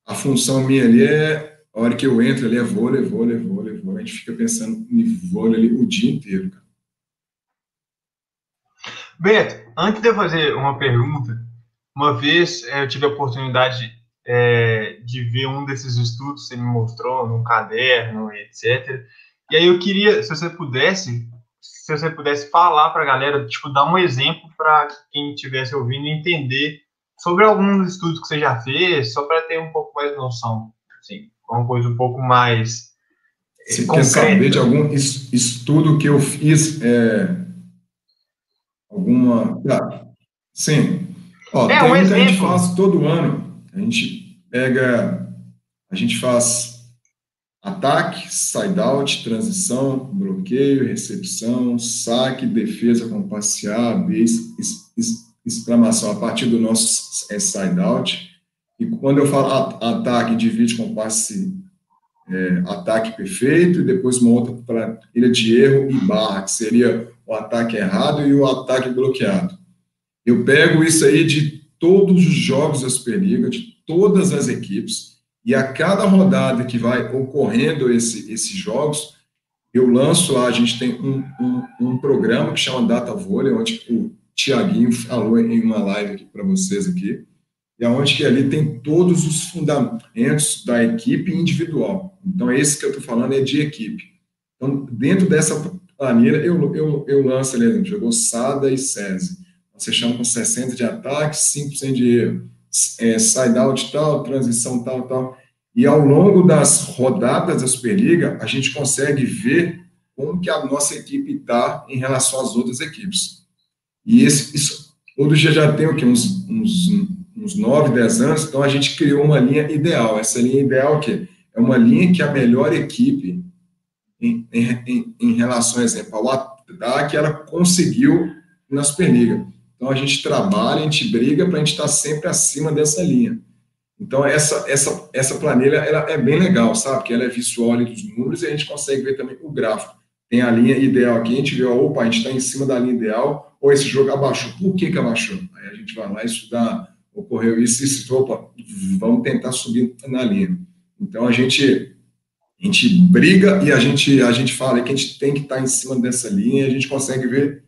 a função minha ali é, a hora que eu entro ali é vôlei, vôlei, vôlei, vôlei. A gente fica pensando em vôlei ali o dia inteiro, cara. Beto, antes de eu fazer uma pergunta, uma vez eh, eu tive a oportunidade é, de ver um desses estudos que você me mostrou num caderno, etc. E aí eu queria, se você pudesse, se você pudesse falar para a galera, tipo, dar um exemplo para quem estivesse ouvindo entender sobre alguns estudos que você já fez, só para ter um pouco mais de noção, assim, uma coisa um pouco mais você concreta. quer saber de algum estudo que eu fiz, é, alguma... Ah, sim. Ó, é, um, um que a gente faz todo ano, a gente pega, a gente faz Ataque, side-out, transição, bloqueio, recepção, saque, defesa com passe A, B, exclamação a partir do nosso é, side-out. E quando eu falo ataque, divide com passe é, ataque perfeito e depois uma outra para ilha de erro e barra, que seria o ataque errado e o ataque bloqueado. Eu pego isso aí de todos os jogos da Superliga, de todas as equipes, e a cada rodada que vai ocorrendo esse, esses jogos, eu lanço lá, a gente tem um, um, um programa que chama Data Volley, onde o Tiaguinho falou em uma live aqui para vocês aqui, e onde que ali tem todos os fundamentos da equipe individual. Então, esse que eu estou falando é de equipe. Então, dentro dessa planilha, eu, eu, eu lanço ali, jogou Sada e SESI. Você chama com 60 de ataque, 5% de erro é, side-out tal, transição tal, tal. E ao longo das rodadas da Superliga, a gente consegue ver como que a nossa equipe está em relação às outras equipes. E esse, isso, todo dia já tem o quê? Uns, uns, uns 9, 10 anos, então a gente criou uma linha ideal. Essa linha ideal que é uma linha que a melhor equipe em, em, em relação, exemplo, ao ataque, ela conseguiu na Superliga. Então a gente trabalha, a gente briga para a gente estar tá sempre acima dessa linha. Então essa essa essa planilha ela é bem legal, sabe? Que ela é visual ali dos números e a gente consegue ver também o gráfico. Tem a linha ideal aqui, a gente vê, opa, a gente está em cima da linha ideal, ou esse jogo abaixou. Por que que abaixou? Aí a gente vai lá estudar, ocorreu isso, isso, opa, vamos tentar subir na linha. Então a gente a gente briga e a gente a gente fala que a gente tem que estar tá em cima dessa linha e a gente consegue ver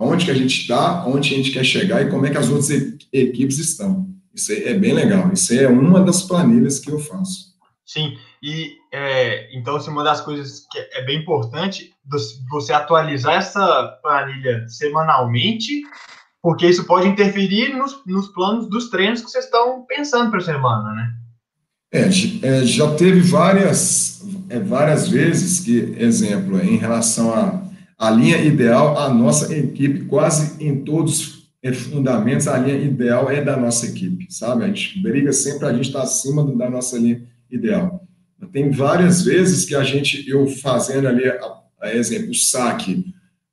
onde que a gente está, onde a gente quer chegar e como é que as outras equipes estão. Isso é bem legal. Isso é uma das planilhas que eu faço. Sim, e é, então assim, uma das coisas que é bem importante você atualizar essa planilha semanalmente, porque isso pode interferir nos, nos planos dos treinos que vocês estão pensando para a semana, né? É, é, já teve várias, é, várias vezes que, exemplo, em relação a a linha ideal, a nossa equipe, quase em todos os fundamentos, a linha ideal é da nossa equipe, sabe? A gente briga sempre, a gente está acima da nossa linha ideal. Tem várias vezes que a gente, eu fazendo ali, a, a exemplo, o saque,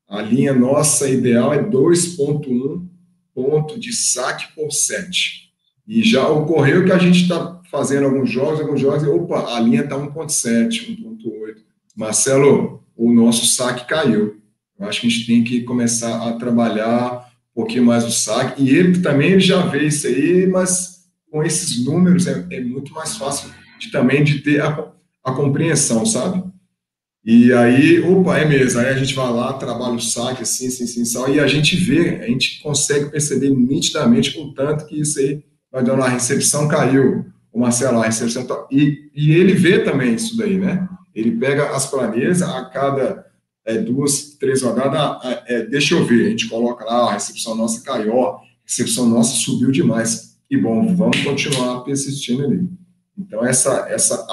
a linha nossa ideal é 2.1 ponto de saque por set. E já ocorreu que a gente está fazendo alguns jogos, alguns jogos, e opa, a linha está 1.7, 1.8. Marcelo, o nosso saque caiu. Eu acho que a gente tem que começar a trabalhar um pouquinho mais o saque. E ele também já vê isso aí, mas com esses números é, é muito mais fácil de, também de ter a, a compreensão, sabe? E aí, opa, é mesmo. Aí a gente vai lá, trabalha o saque, assim, assim, assim, assim, e a gente vê, a gente consegue perceber nitidamente o tanto que isso aí vai dando a recepção caiu, o Marcelo, a recepção tá, e, e ele vê também isso daí, né? Ele pega as planilhas a cada é, duas, três rodadas, é, deixa eu ver, a gente coloca lá, a recepção nossa caiu, a recepção nossa subiu demais. E bom, vamos continuar persistindo ali. Então, essa, essa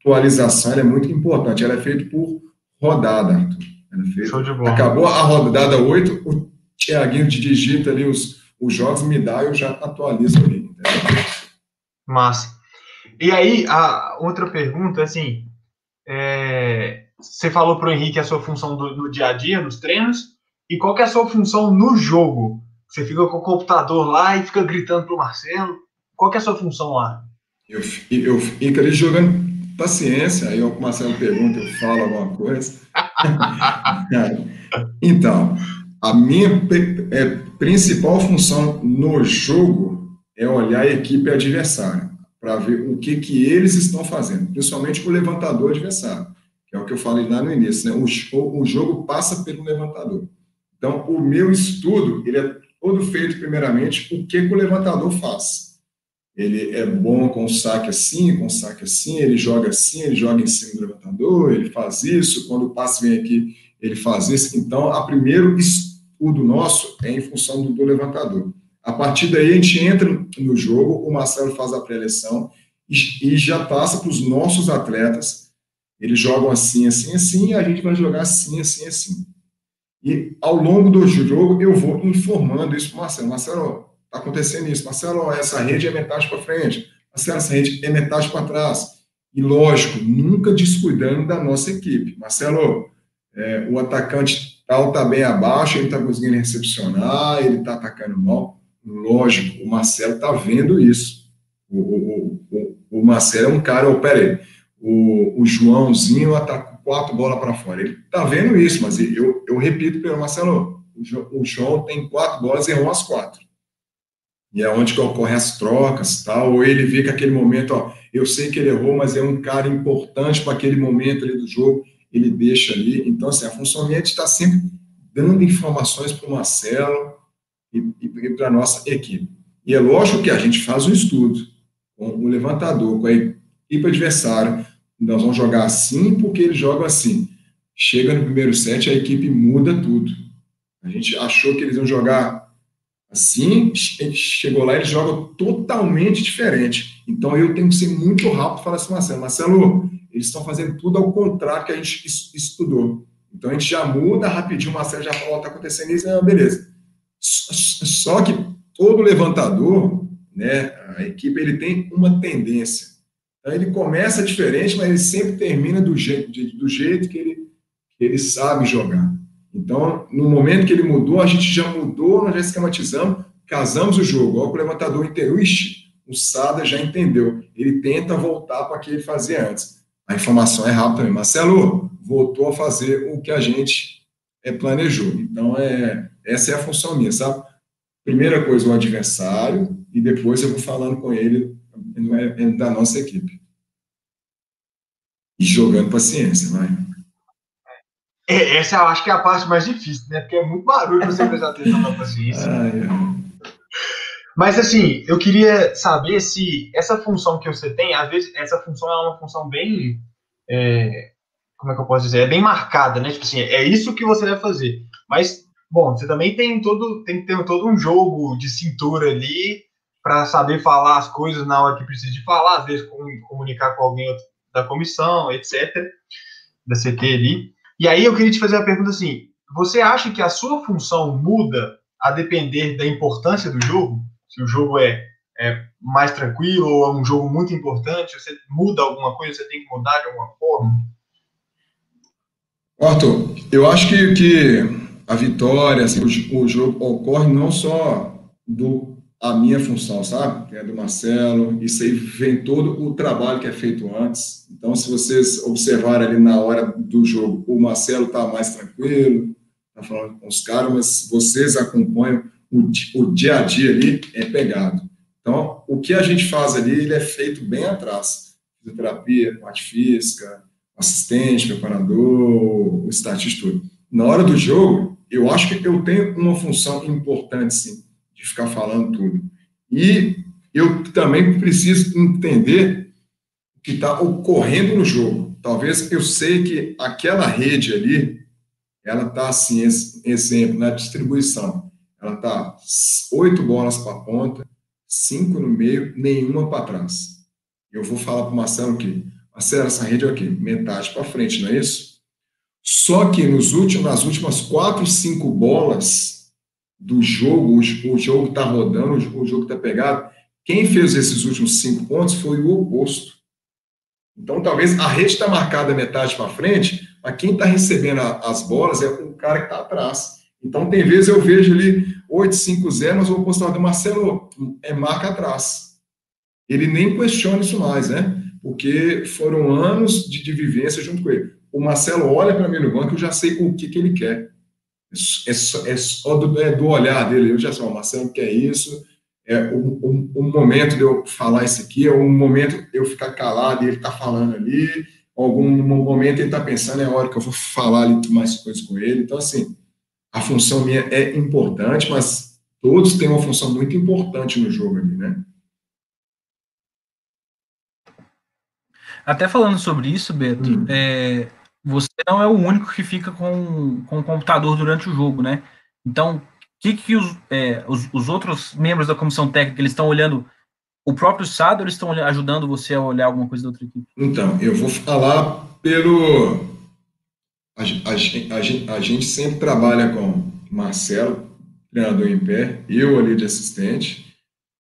atualização é muito importante, ela é feita por rodada, Arthur. É feita, acabou a rodada 8, o Tiaguinho digita ali os, os jogos, me dá e eu já atualizo ali. Entendeu? Massa. E aí, a outra pergunta, assim, é, você falou para o Henrique a sua função do, no dia a dia, nos treinos, e qual que é a sua função no jogo? Você fica com o computador lá e fica gritando para o Marcelo. Qual que é a sua função lá? Eu, eu fico ali jogando paciência, aí o Marcelo pergunta, eu falo alguma coisa. então, a minha é, principal função no jogo é olhar a equipe adversária para ver o que, que eles estão fazendo, principalmente o levantador adversário, é o que eu falei lá no início, né? o, o jogo passa pelo levantador. Então, o meu estudo, ele é todo feito, primeiramente, o que, que o levantador faz. ele é bom com saque assim, com saque assim, ele joga assim, ele joga em cima do levantador, ele faz isso, quando o passe vem aqui, ele faz isso. Então, a primeiro estudo nosso é em função do, do levantador. A partir daí, a gente entra no jogo, o Marcelo faz a pré-eleção e, e já passa para os nossos atletas. Eles jogam assim, assim, assim, e a gente vai jogar assim, assim, assim. E ao longo do jogo, eu vou informando isso para o Marcelo. Marcelo, está acontecendo isso. Marcelo, essa rede é metade para frente. Marcelo, essa rede é metade para trás. E lógico, nunca descuidando da nossa equipe. Marcelo, é, o atacante tal está bem abaixo, ele está conseguindo recepcionar, ele está atacando mal. Lógico, o Marcelo está vendo isso. O, o, o, o, Marcelo é um cara, oh, peraí, o, o Joãozinho atacou quatro bolas para fora. Ele está vendo isso, mas eu, eu repito para ele, Marcelo, o João tem quatro bolas e errou as quatro. E é onde que ocorrem as trocas, tal, ou ele vê que aquele momento, ó, eu sei que ele errou, mas é um cara importante para aquele momento ali do jogo, ele deixa ali. Então, assim, a função é estar sempre dando informações para o Marcelo, e, e para a nossa equipe. E é lógico que a gente faz um estudo com o levantador, com a equipe adversária. Nós vamos jogar assim porque eles jogam assim. Chega no primeiro set, a equipe muda tudo. A gente achou que eles iam jogar assim, chegou lá, eles jogam totalmente diferente. Então eu tenho que ser muito rápido e falar assim, Marcelo, Marcelo, eles estão fazendo tudo ao contrário que a gente estudou. Então a gente já muda rapidinho, o Marcelo já falou, está acontecendo isso, ah, beleza. Só que todo levantador, né, a equipe, ele tem uma tendência. Ele começa diferente, mas ele sempre termina do jeito, do jeito que, ele, ele sabe jogar. Então, no momento que ele mudou, a gente já mudou, nós já esquematizamos, casamos o jogo. Olha o levantador. Ixi, o Sada já entendeu. Ele tenta voltar para o que ele fazia antes. A informação é rápida também. Marcelo voltou a fazer o que a gente é, planejou. Então, é, essa é a função minha, sabe? Primeira coisa, o adversário, e depois eu vou falando com ele da nossa equipe. E jogando paciência, vai. É, essa eu acho que é a parte mais difícil, né? Porque é muito barulho você prestar atenção na paciência. Ah, é. Mas assim, eu queria saber se essa função que você tem, às vezes essa função é uma função bem. É, como é que eu posso dizer? É bem marcada, né? Tipo assim, é isso que você vai fazer. Mas Bom, você também tem todo tem que ter todo um jogo de cintura ali para saber falar as coisas na hora que precisa de falar, às vezes comunicar com alguém da comissão, etc, da CT ali. E aí eu queria te fazer uma pergunta assim: você acha que a sua função muda a depender da importância do jogo? Se o jogo é, é mais tranquilo ou é um jogo muito importante, você muda alguma coisa, você tem que mudar de alguma forma? Arthur, eu acho que, que a vitória, assim, o, o, jogo ocorre não só do a minha função, sabe? Que é do Marcelo, isso aí vem todo o trabalho que é feito antes. Então, se vocês observarem ali na hora do jogo, o Marcelo está mais tranquilo, está falando com os caras, mas vocês acompanham o, o dia a dia ali é pegado. Então, o que a gente faz ali, ele é feito bem atrás. Fisioterapia, parte física, assistente, preparador, o estatístico tudo. Na hora do jogo, eu acho que eu tenho uma função importante, sim, de ficar falando tudo. E eu também preciso entender o que está ocorrendo no jogo. Talvez eu sei que aquela rede ali, ela está assim, exemplo, na distribuição. Ela está oito bolas para a ponta, cinco no meio, nenhuma para trás. Eu vou falar para o Marcelo que, Marcelo, essa rede é o quê? Metade para frente, não é isso? Só que nos últimos, nas últimas quatro, cinco bolas do jogo, o, jogo está rodando, o, jogo está pegado, quem fez esses últimos cinco pontos foi o oposto. Então, talvez a rede está marcada metade para frente, mas quem está recebendo a, as bolas é o cara que está atrás. Então, tem vezes eu vejo ali 8-5-0, mas o oposto do Marcelo é marca atrás. Ele nem questiona isso mais, né? Porque foram anos de, de vivência junto com ele o Marcelo olha para mim no banco, eu já sei o que, que ele quer. É, só, é só do, é do, olhar dele. Eu já sei, o Marcelo quer isso. É um, um, um, momento de eu falar isso aqui, é um momento eu ficar calado e ele tá falando ali. Algum momento ele tá pensando, é a hora que eu vou falar ali mais coisas com ele. Então, assim, a função minha é importante, mas todos têm uma função muito importante no jogo ali, né? Até falando sobre isso, Beto, hum. é, você não é o único que fica com, com o computador durante o jogo, né? Então, o que, que os, é, os, os, outros membros da comissão técnica eles estão olhando o próprio SAD ou eles estão ajudando você a olhar alguma coisa da outra equipe? Então, eu vou falar pelo. A, a, a, a gente sempre trabalha com Marcelo, treinador em pé, eu ali de assistente.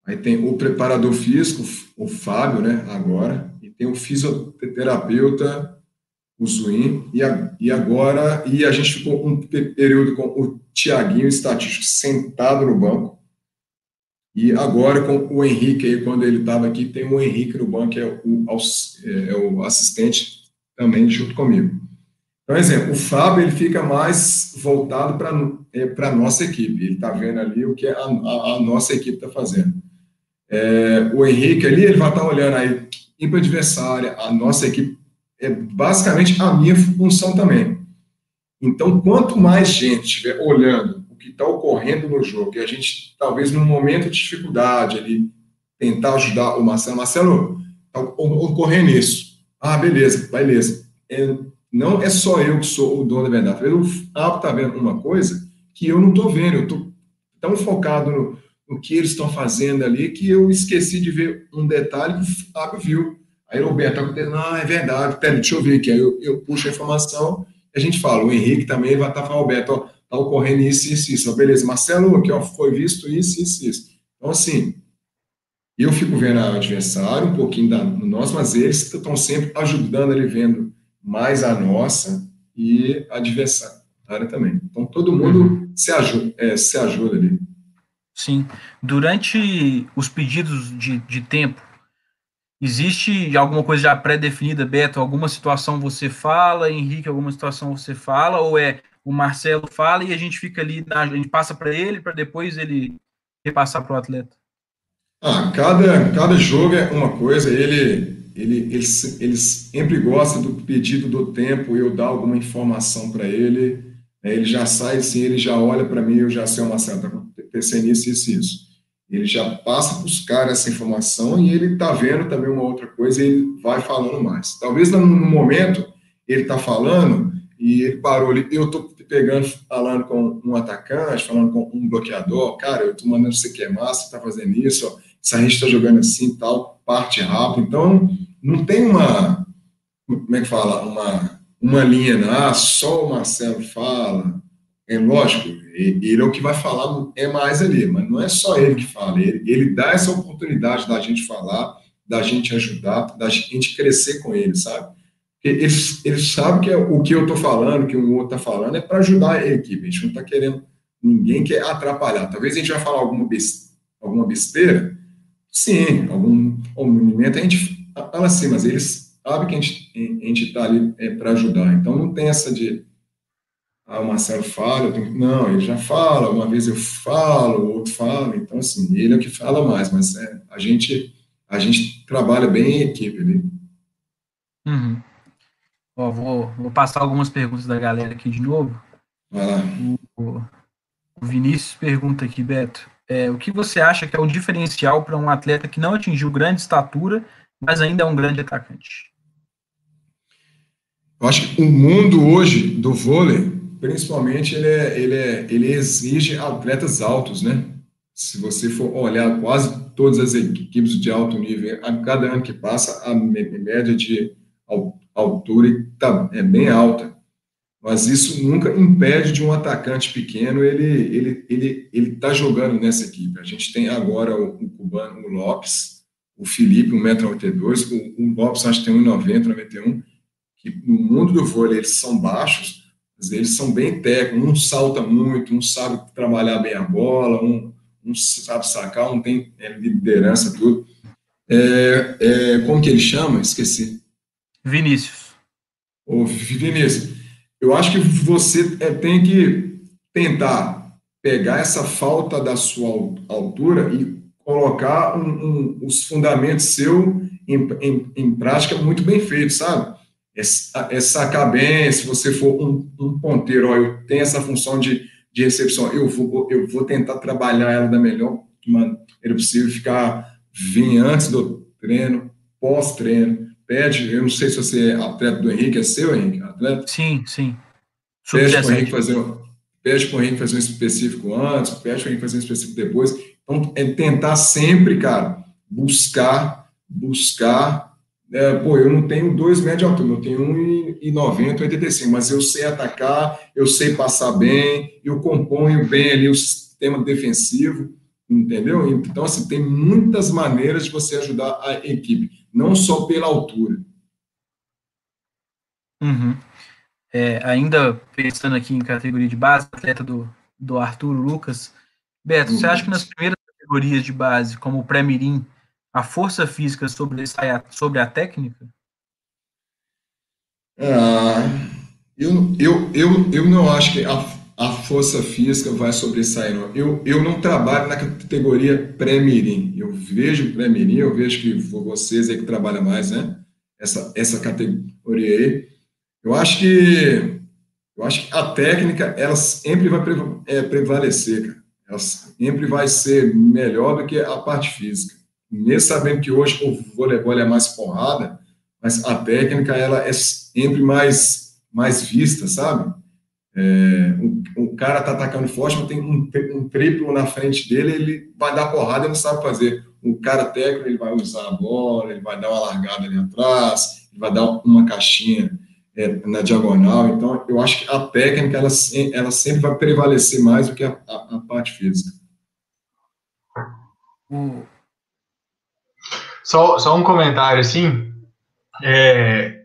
Aí tem o preparador físico, o Fábio, né, agora, e tem o fisioterapeuta, o Zuin, e, a, e agora, e a gente ficou um período com o Tiaguinho, estatístico, sentado no banco, e agora com o Henrique, aí, quando ele estava aqui, tem o Henrique no banco, que é o, é, é o assistente também junto comigo. Então, exemplo, o Fábio ele fica mais voltado para é, a nossa equipe. Ele está vendo ali o que a, a, a nossa equipe está fazendo. É, o Henrique ali, ele vai estar tá olhando aí, equipe adversária, a nossa equipe, é basicamente a minha função também. Então, quanto mais gente estiver olhando que está ocorrendo no jogo, e a gente, talvez num momento de dificuldade, ali, tentar ajudar o Marcelo. Marcelo, está ocorrendo isso. Ah, beleza, beleza. É, não é só eu que sou o dono da verdade. O Fábio está vendo uma coisa que eu não estou vendo. Eu estou tão focado no, no que eles estão fazendo ali que eu esqueci de ver um detalhe que o Fábio viu. Aí o Roberto acontecendo, ah, é verdade, deixa eu ver aqui. Aí eu, eu puxo a informação e a gente fala. O Henrique também vai estar tá falando, Roberto, ó, está ocorrendo isso, isso, isso. Beleza, Marcelo, aqui ó, foi visto isso, isso, isso. Então, assim, eu fico vendo a adversário, um pouquinho da, no nosso, mas eles estão sempre ajudando ele, vendo mais a nossa e a adversária também. Então, todo mundo uhum. se, ajuda, é, se ajuda ali. Sim. Durante os pedidos de, de tempo, existe alguma coisa já pré-definida, Beto? Alguma situação você fala, Henrique, alguma situação você fala, ou é o Marcelo fala e a gente fica ali, a gente passa para ele para depois ele repassar para o atleta? Ah, cada, cada jogo é uma coisa, ele, ele, ele, ele sempre gosta do pedido do tempo, eu dar alguma informação para ele, né, ele já sai assim, ele já olha para mim, eu já sei, o Marcelo, está acontecendo isso, isso, isso. Ele já passa os caras essa informação e ele está vendo também uma outra coisa e ele vai falando mais. Talvez no momento ele está falando e ele parou ali, eu estou pegando, falando com um atacante, falando com um bloqueador, cara, eu estou mandando você queimar, você está fazendo isso, se a gente está jogando assim tal, parte rápido. Então, não tem uma, como é que fala, uma, uma linha, ah, só o Marcelo fala. É lógico, ele é o que vai falar, é mais ali, mas não é só ele que fala, ele, ele dá essa oportunidade da gente falar, da gente ajudar, da gente crescer com ele, sabe? eles, eles sabem que é o que eu estou falando, que o outro está falando, é para ajudar a equipe. A gente não está querendo, ninguém quer atrapalhar. Talvez a gente vai falar alguma besteira, alguma besteira sim, algum movimento, a gente fala assim, mas eles sabem que a gente está ali é, para ajudar. Então não tem essa de, ah, o Marcelo fala, tenho, não, ele já fala, uma vez eu falo, o outro fala, então assim, ele é o que fala mais, mas é, a gente a gente trabalha bem em equipe ali. Uhum. Ó, vou, vou passar algumas perguntas da galera aqui de novo. O, o Vinícius pergunta aqui, Beto, é, o que você acha que é o diferencial para um atleta que não atingiu grande estatura, mas ainda é um grande atacante? Eu acho que o mundo hoje do vôlei, principalmente, ele, é, ele, é, ele exige atletas altos, né? Se você for olhar quase todas as equipes de alto nível, a cada ano que passa, a média de altura tá, é bem alta. Mas isso nunca impede de um atacante pequeno ele ele ele ele tá jogando nessa equipe. A gente tem agora o, o cubano, o Lopes, o Felipe, 1,82m, o, o Lopes acho que tem 1,90m, 91 que no mundo do vôlei eles são baixos, eles são bem técnicos, um salta muito, um sabe trabalhar bem a bola, um, um sabe sacar, um tem é, liderança, tudo. É, é, como que ele chama? Esqueci. Vinícius. Ô, Vinícius, eu acho que você é, tem que tentar pegar essa falta da sua altura e colocar um, um, os fundamentos seu em, em, em, prática muito bem feito, sabe? É, é, sacar bem, se você for um, um ponteiro, ó, eu tenho essa função de, de recepção, eu vou, eu vou tentar trabalhar ela da melhor maneira possível, ficar, vir antes do treino, pós-treino, pede, eu não sei se você é atleta do Henrique, é seu, Henrique? Atleta? Sim, sim. Pede para o Henrique fazer, pede para o Henrique fazer um específico antes, pede para o Henrique fazer um específico depois. Então, é tentar sempre, cara, buscar, buscar. É, pô, eu não tenho dois metros de altura, eu tenho 1,90, 85, mas eu sei atacar, eu sei passar bem, eu componho bem ali o sistema defensivo, entendeu? Então, assim, tem muitas maneiras de você ajudar a equipe, não só pela altura. Uhum. É, ainda pensando aqui em categoria de base, atleta do, do Arthur Lucas, Beto, uhum. você acha que nas primeiras categorias de base, como o pré-mirim, a força física sobressai a, sobre a técnica? Ah, eu, eu, eu, eu não acho que a, a força física vai sobressair. Não. Eu, eu não trabalho na categoria pré-mirim. Eu vejo pré-mirim, eu vejo que vocês aí que trabalham mais, né? Essa, essa categoria aí. Eu acho que eu acho que a técnica ela sempre vai é, prevalecer, cara. Ela sempre vai ser melhor do que a parte física mesmo sabendo que hoje o voleibol é mais porrada, mas a técnica ela é sempre mais, mais vista, sabe? É, o, o, cara tá atacando forte, mas tem um, um, triplo na frente dele, ele vai dar porrada e não sabe fazer. O cara técnico, ele vai usar a bola, ele vai dar uma largada ali atrás, ele vai dar uma caixinha é, na diagonal. Então, eu acho que a técnica, ela, ela sempre vai prevalecer mais do que a, a, a parte física. Só, só um comentário assim. É,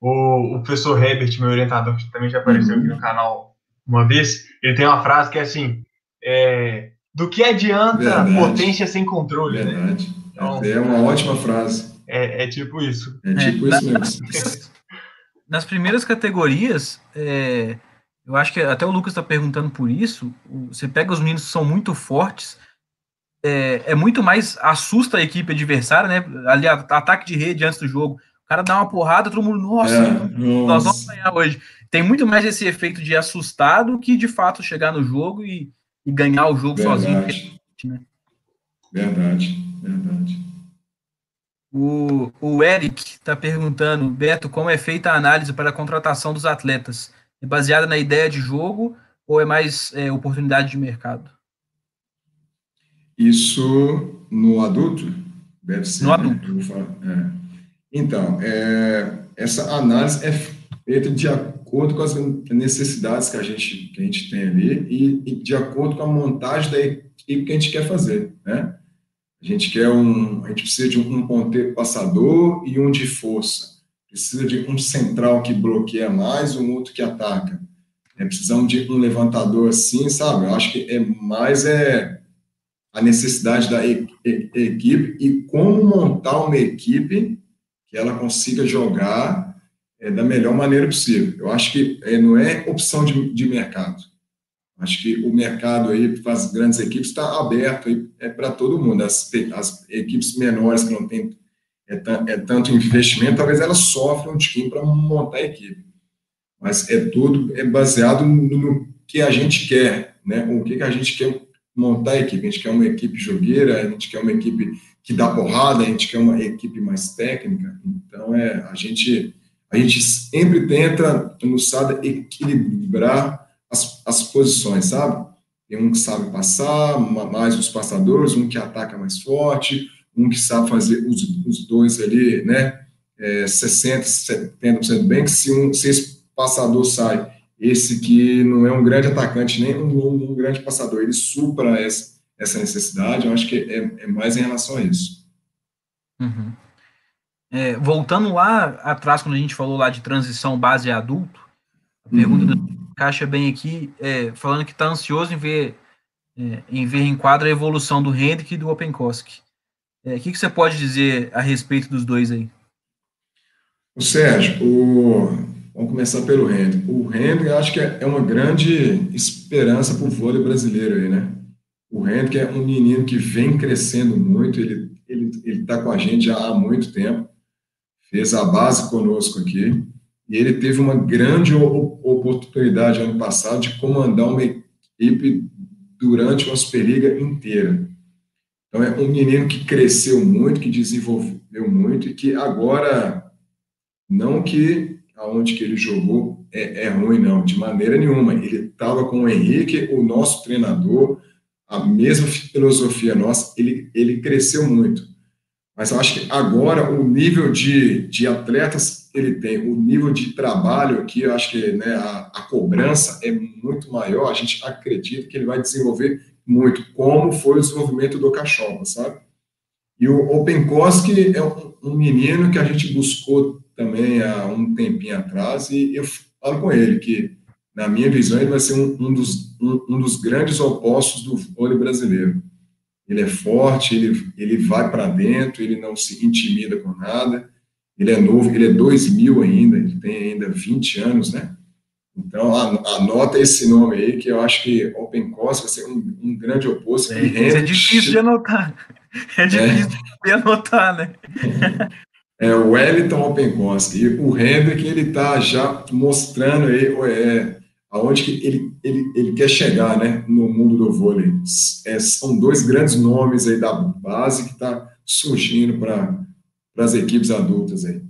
o, o professor Herbert, meu orientador, que também já apareceu aqui no canal uma vez, ele tem uma frase que é assim: é, do que adianta Verdade. potência sem controle? Né? Verdade. Né? Então, é uma ótima frase. É, é tipo isso. É tipo isso mesmo. Nas primeiras categorias, é, eu acho que até o Lucas está perguntando por isso. Você pega os meninos que são muito fortes, é, é, muito mais assusta a equipe adversária, né? Ali, ataque de rede antes do jogo. O cara dá uma porrada, todo mundo, nossa, é, nós vamos ganhar hoje. Tem muito mais esse efeito de assustado que de fato chegar no jogo e, e ganhar o jogo verdade. sozinho. Né? Verdade, verdade. O, o Eric está perguntando, Beto, como é feita a análise para a contratação dos atletas? É baseada na ideia de jogo ou é mais é, oportunidade de mercado? Isso no adulto? Deve ser. No né? adulto. É. Então, é, essa análise é feita de acordo com as necessidades que a gente, que a gente tem ali e, e de acordo com a montagem da equipe que a gente quer fazer, né? A gente quer um, a gente precisa de um ponteiro passador e um de força. Precisa de um central que bloqueia mais, um outro que ataca. É, precisamos de um levantador assim, sabe? Eu acho que é mais é a necessidade da equipe e como montar uma equipe que ela consiga jogar é, da melhor maneira possível. Eu acho que é, não é opção de, de mercado. Acho que o mercado aí para as grandes equipes está aberto é para todo mundo. As, as, equipes menores que não têm é, é tanto investimento, talvez elas sofram um tiquinho para montar a equipe. Mas é tudo é baseado no, no que a gente quer, né? O que, que a gente quer montar a equipe. A gente quer uma equipe jogueira, a gente quer uma equipe que dá porrada, a gente quer uma equipe mais técnica. Então, é, a gente a gente sempre tenta no equilibrar as, as posições, sabe? Tem um que sabe passar, mais os passadores, um que ataca mais forte, um que sabe fazer os, os dois ali, né? É, 60%, 70% bem, que se, um, se esse passador sai esse que não é um grande atacante nem um, um grande passador, ele supra essa, essa necessidade, eu acho que é, é mais em relação a isso. Uhum. É, voltando lá atrás, quando a gente falou lá de transição base adulto, a pergunta uhum. do Caixa bem aqui, é, falando que está ansioso em ver, é, em ver em quadro a evolução do Hendrick e do Openkoski. É, o que, que você pode dizer a respeito dos dois aí? O Sérgio, o, Vamos começar pelo Hendrick. O Hendrick, acho que é, é uma grande esperança para o vôlei brasileiro aí, né? O Hendrick é um menino que vem crescendo muito, ele ele está com a gente já há muito tempo, fez a base conosco aqui, e ele teve uma grande oportunidade ano passado de comandar uma equipe durante uma Superliga inteira. Então, é um menino que cresceu muito, que desenvolveu muito e que agora, não que aonde que ele jogou é, é ruim, não, de maneira nenhuma. Ele estava com o Henrique, o nosso treinador, a mesma filosofia nossa, ele, ele cresceu muito. Mas eu acho que agora o nível de, de atletas ele tem, o nível de trabalho aqui, eu acho que né, a, a cobrança é muito maior. A gente acredita que ele vai desenvolver muito, como foi o desenvolvimento do Cachopa, sabe? E o Openkoski é um, um menino que a gente buscou também há um tempinho atrás e eu falo com ele que, na minha visão, ele vai ser um, um dos, um, um dos grandes opostos do vôlei brasileiro ele é forte, ele, ele vai para dentro, ele não se intimida com nada, ele é novo, ele é 2000 ainda, ele tem ainda 20 anos, né? Então, anota esse nome aí, que eu acho que Open Cost vai ser um, um grande oposto. É, é difícil de anotar. É difícil é. de anotar, né? É o Wellington Open Cost. E o Hendrick, ele está já mostrando aí, é, aonde que ele, ele, ele quer chegar, né, no mundo do vôlei. É, são dois grandes nomes aí da base que está surgindo para as equipes adultas aí.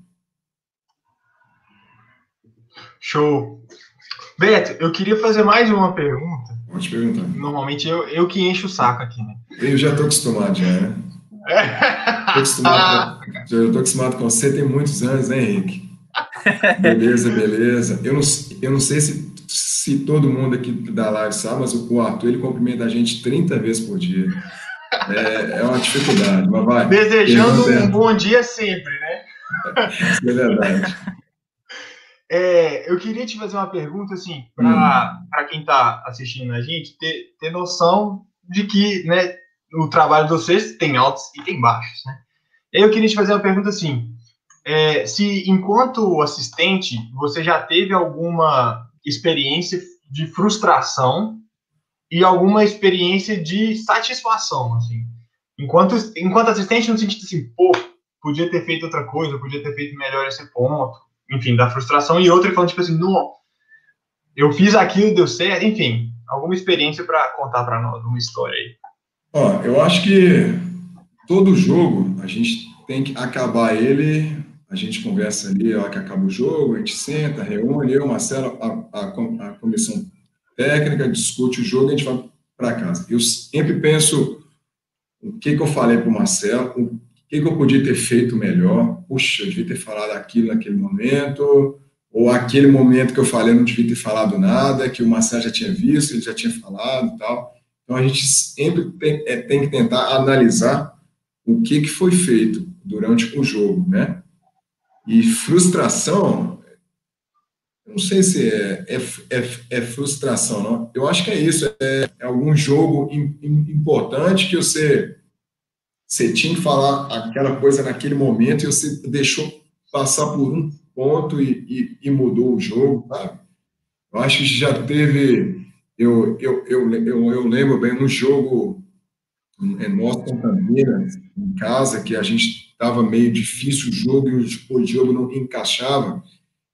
Show. Beto, eu queria fazer mais uma pergunta. Pode perguntar. Normalmente eu, eu que encho o saco aqui, né? Eu já estou acostumado já, né? Tô acostumado, eu estou acostumado com você tem muitos anos, né, Henrique? Beleza, beleza. Eu não, eu não sei se se todo mundo aqui da live sabe, mas o Arthur ele cumprimenta a gente 30 vezes por dia. É, é uma dificuldade, mas vai. Desejando um bom dia sempre, né? Isso é verdade. É, eu queria te fazer uma pergunta, assim, para hum. quem está assistindo a gente, ter, ter noção de que né, o trabalho de vocês tem altos e tem baixos, né? Eu queria te fazer uma pergunta assim, é, se enquanto assistente você já teve alguma experiência de frustração e alguma experiência de satisfação, assim. Enquanto, enquanto assistente, no sentido assim, pô, podia ter feito outra coisa, podia ter feito melhor esse ponto, enfim, da frustração, e outra falando, tipo assim, não, eu fiz aquilo, deu certo, enfim, alguma experiência para contar para nós, uma história aí. Ó, eu acho que todo jogo, a gente tem que acabar ele a gente conversa ali, hora que acaba o jogo, a gente senta, reúne, eu, Marcelo, a, a, a comissão técnica, discute o jogo e a gente vai para casa. Eu sempre penso o que, que eu falei para o Marcelo, o que, que eu podia ter feito melhor. Puxa, eu devia ter falado aquilo naquele momento, ou aquele momento que eu falei eu não devia ter falado nada, que o Marcelo já tinha visto, ele já tinha falado e tal. Então a gente sempre tem, é, tem que tentar analisar o que, que foi feito durante o jogo, né? E frustração, não sei se é, é, é, é, frustração, não. Eu acho que é isso, é, é algum jogo in, in, importante que você, você tinha que falar aquela coisa naquele momento e você deixou passar por um ponto e, e, e mudou o jogo, sabe? Eu acho que já teve, eu, eu, eu, eu, eu lembro bem no jogo é nosso Minas, em casa, que a gente estava meio difícil o jogo e o jogo não encaixava.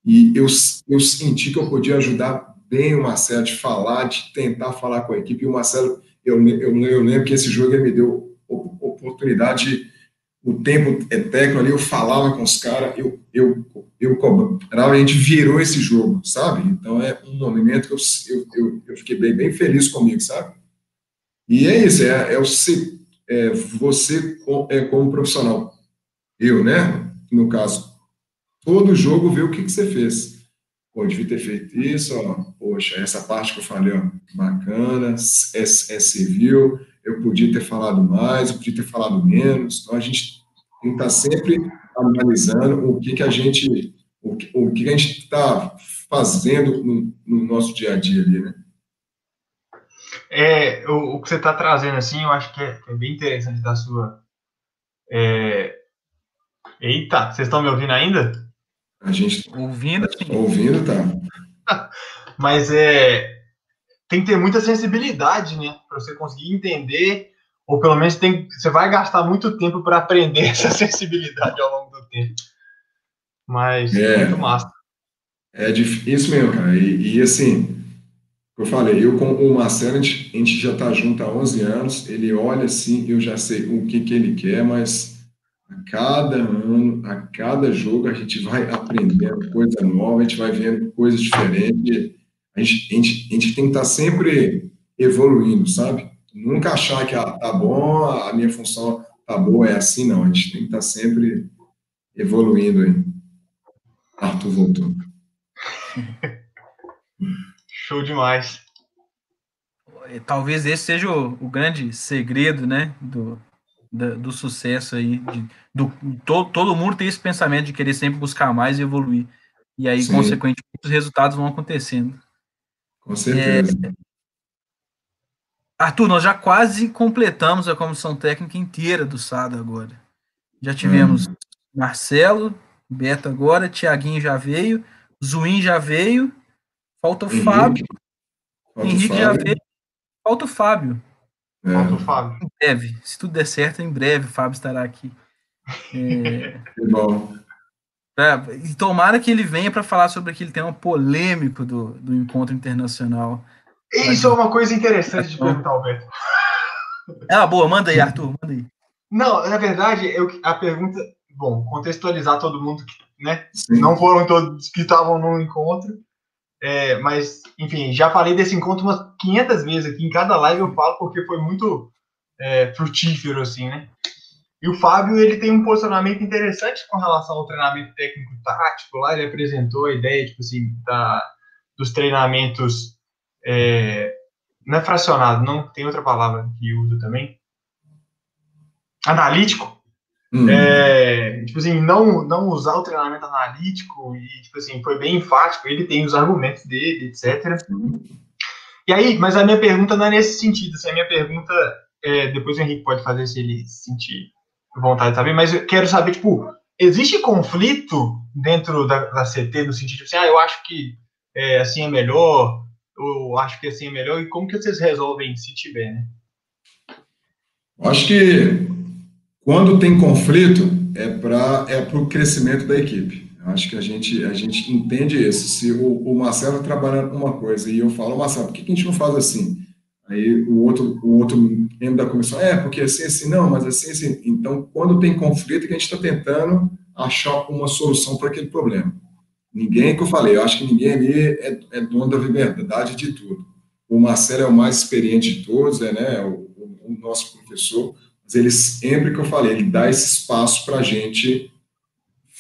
E eu, eu senti que eu podia ajudar bem o Marcelo de falar, de tentar falar com a equipe. E o Marcelo, eu, eu, eu lembro que esse jogo ele me deu oportunidade, o tempo é técnico ali, eu falava com os caras, eu, eu, eu cobrava, a gente virou esse jogo, sabe? Então é um momento que eu, eu, eu, fiquei bem, bem feliz comigo, sabe? E é isso, é, é, o, é você é, como profissional eu, né? No caso, todo jogo ver o que, que você fez. Pô, devia ter feito isso, ó. Poxa, essa parte que eu falei, ó, bacana, é, é civil, eu podia ter falado mais, eu podia ter falado menos. Então, a gente tem que estar tá sempre analisando o que, que a gente o que, o que a gente está fazendo no, no, nosso dia a dia ali, né? É, o, o que você está trazendo, assim, eu acho que é, é bem interessante da sua é, Eita, vocês estão me ouvindo ainda? A gente ouvindo, sim. ouvindo, tá. Mas é tem que ter muita sensibilidade, né, para você conseguir entender, ou pelo menos tem, você vai gastar muito tempo para aprender essa sensibilidade ao longo do tempo. Mas é, muito massa. É difícil mesmo, cara. E, e assim, Eu falei, eu com o Marcelo, a gente, a gente já está junto há 11 anos, ele olha assim, eu já sei o que, que ele quer, mas a cada ano, a cada jogo, a gente vai aprendendo coisa nova, a gente vai vendo coisas diferentes, a gente, a gente, a gente tem que estar tá sempre evoluindo, sabe? Nunca achar que ah, tá bom, a minha função tá boa, é assim, não, a gente tem que estar tá sempre evoluindo aí. Arthur voltou. Show demais. Talvez esse seja o, o grande segredo, né, do, do, do sucesso aí. De, do, todo, todo mundo tem esse pensamento de querer sempre buscar mais e evoluir. E aí, Sim. consequentemente, os resultados vão acontecendo. Com certeza. É, Arthur, nós já quase completamos a comissão técnica inteira do SADA agora. Já tivemos hum. Marcelo, Beto agora, Tiaguinho já veio, Zuin já veio, falta o Henrique. Fábio, falta Henrique Fábio. já veio, falta o Fábio. É. Falta o Fábio. Em breve, se tudo der certo, em breve o Fábio estará aqui. É... que bom. É, e tomara que ele venha para falar sobre aquele tema polêmico do, do encontro internacional. Isso é uma coisa interessante de perguntar, Alberto. Ah, boa, manda aí, Arthur, manda aí. Não, na verdade, eu, a pergunta bom, contextualizar todo mundo que, né? Sim. Não foram todos que estavam no encontro. É, mas, enfim, já falei desse encontro umas 500 vezes aqui. Em cada live eu falo porque foi muito é, frutífero, assim, né? E o Fábio, ele tem um posicionamento interessante com relação ao treinamento técnico tático. Lá ele apresentou a ideia, tipo assim, da, dos treinamentos. É, não é fracionado, não tem outra palavra que usa também. Analítico Uhum. É, tipo assim, não, não usar o treinamento analítico e, tipo assim, foi bem enfático, ele tem os argumentos dele, etc. E aí, mas a minha pergunta não é nesse sentido, assim, a minha pergunta, é, depois o Henrique pode fazer se ele sentir vontade de saber, mas eu quero saber, tipo, existe conflito dentro da, da CT no sentido de assim, ah, eu acho que é, assim é melhor, eu acho que assim é melhor, e como que vocês resolvem se tiver, né? Acho que quando tem conflito, é para é o crescimento da equipe. Acho que a gente, a gente entende isso. Se o, o Marcelo trabalhando uma coisa e eu falo, Marcelo, por que, que a gente não faz assim? Aí o outro, o outro membro da comissão, é, porque assim, assim, não, mas assim, assim. Então, quando tem conflito, é que a gente está tentando achar uma solução para aquele problema. Ninguém, que eu falei, eu acho que ninguém ali é, é dono da verdade de tudo. O Marcelo é o mais experiente de todos, é né, o, o, o nosso professor, mas ele sempre que eu falei, ele dá esse espaço para a gente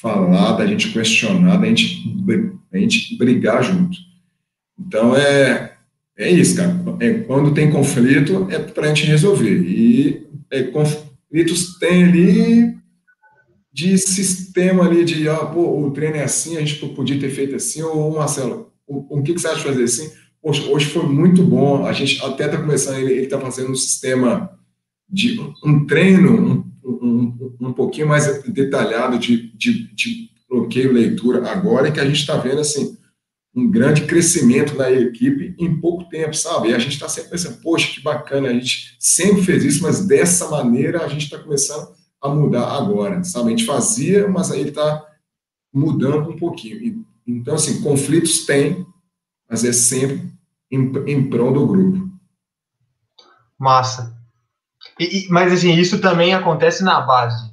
falar, da gente questionar, da gente, da gente brigar junto. Então é, é isso, cara. É, quando tem conflito, é para a gente resolver. E é, conflitos tem ali de sistema ali de, ah, pô, o treino é assim, a gente podia ter feito assim, ou Marcelo, o, o que, que você acha de fazer assim? Poxa, hoje foi muito bom, a gente até está começando, ele está fazendo um sistema de um treino um, um, um pouquinho mais detalhado de, de, de bloqueio leitura agora, que a gente está vendo assim um grande crescimento da equipe em pouco tempo, sabe? E a gente está sempre pensando, poxa, que bacana, a gente sempre fez isso, mas dessa maneira a gente está começando a mudar agora, sabe? A gente fazia, mas aí está mudando um pouquinho. Então, assim, conflitos tem, mas é sempre em, em prol do grupo. Massa. E, mas assim, isso também acontece na base.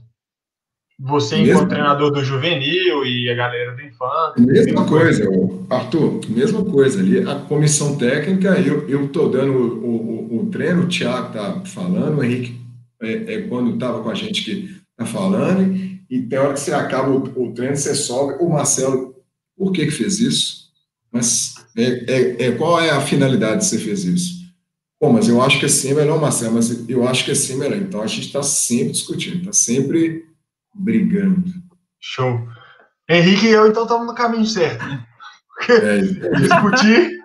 Você, mesmo, enquanto treinador do juvenil e a galera do infante. Mesma coisa, Arthur, mesma coisa ali. A comissão técnica, eu estou dando o, o, o, treino, o Thiago está falando, o Henrique, é, é quando estava com a gente que está falando, e tem hora que você acaba o, o, treino, você sobe. O Marcelo, por que, que fez isso? Mas é, é, é, qual é a finalidade de você fez isso? Pô, mas eu acho que assim é melhor, Marcelo, mas eu acho que assim é melhor. Então a gente está sempre discutindo, está sempre brigando. Show. Henrique e eu, então, estamos no caminho certo. É, é discutir.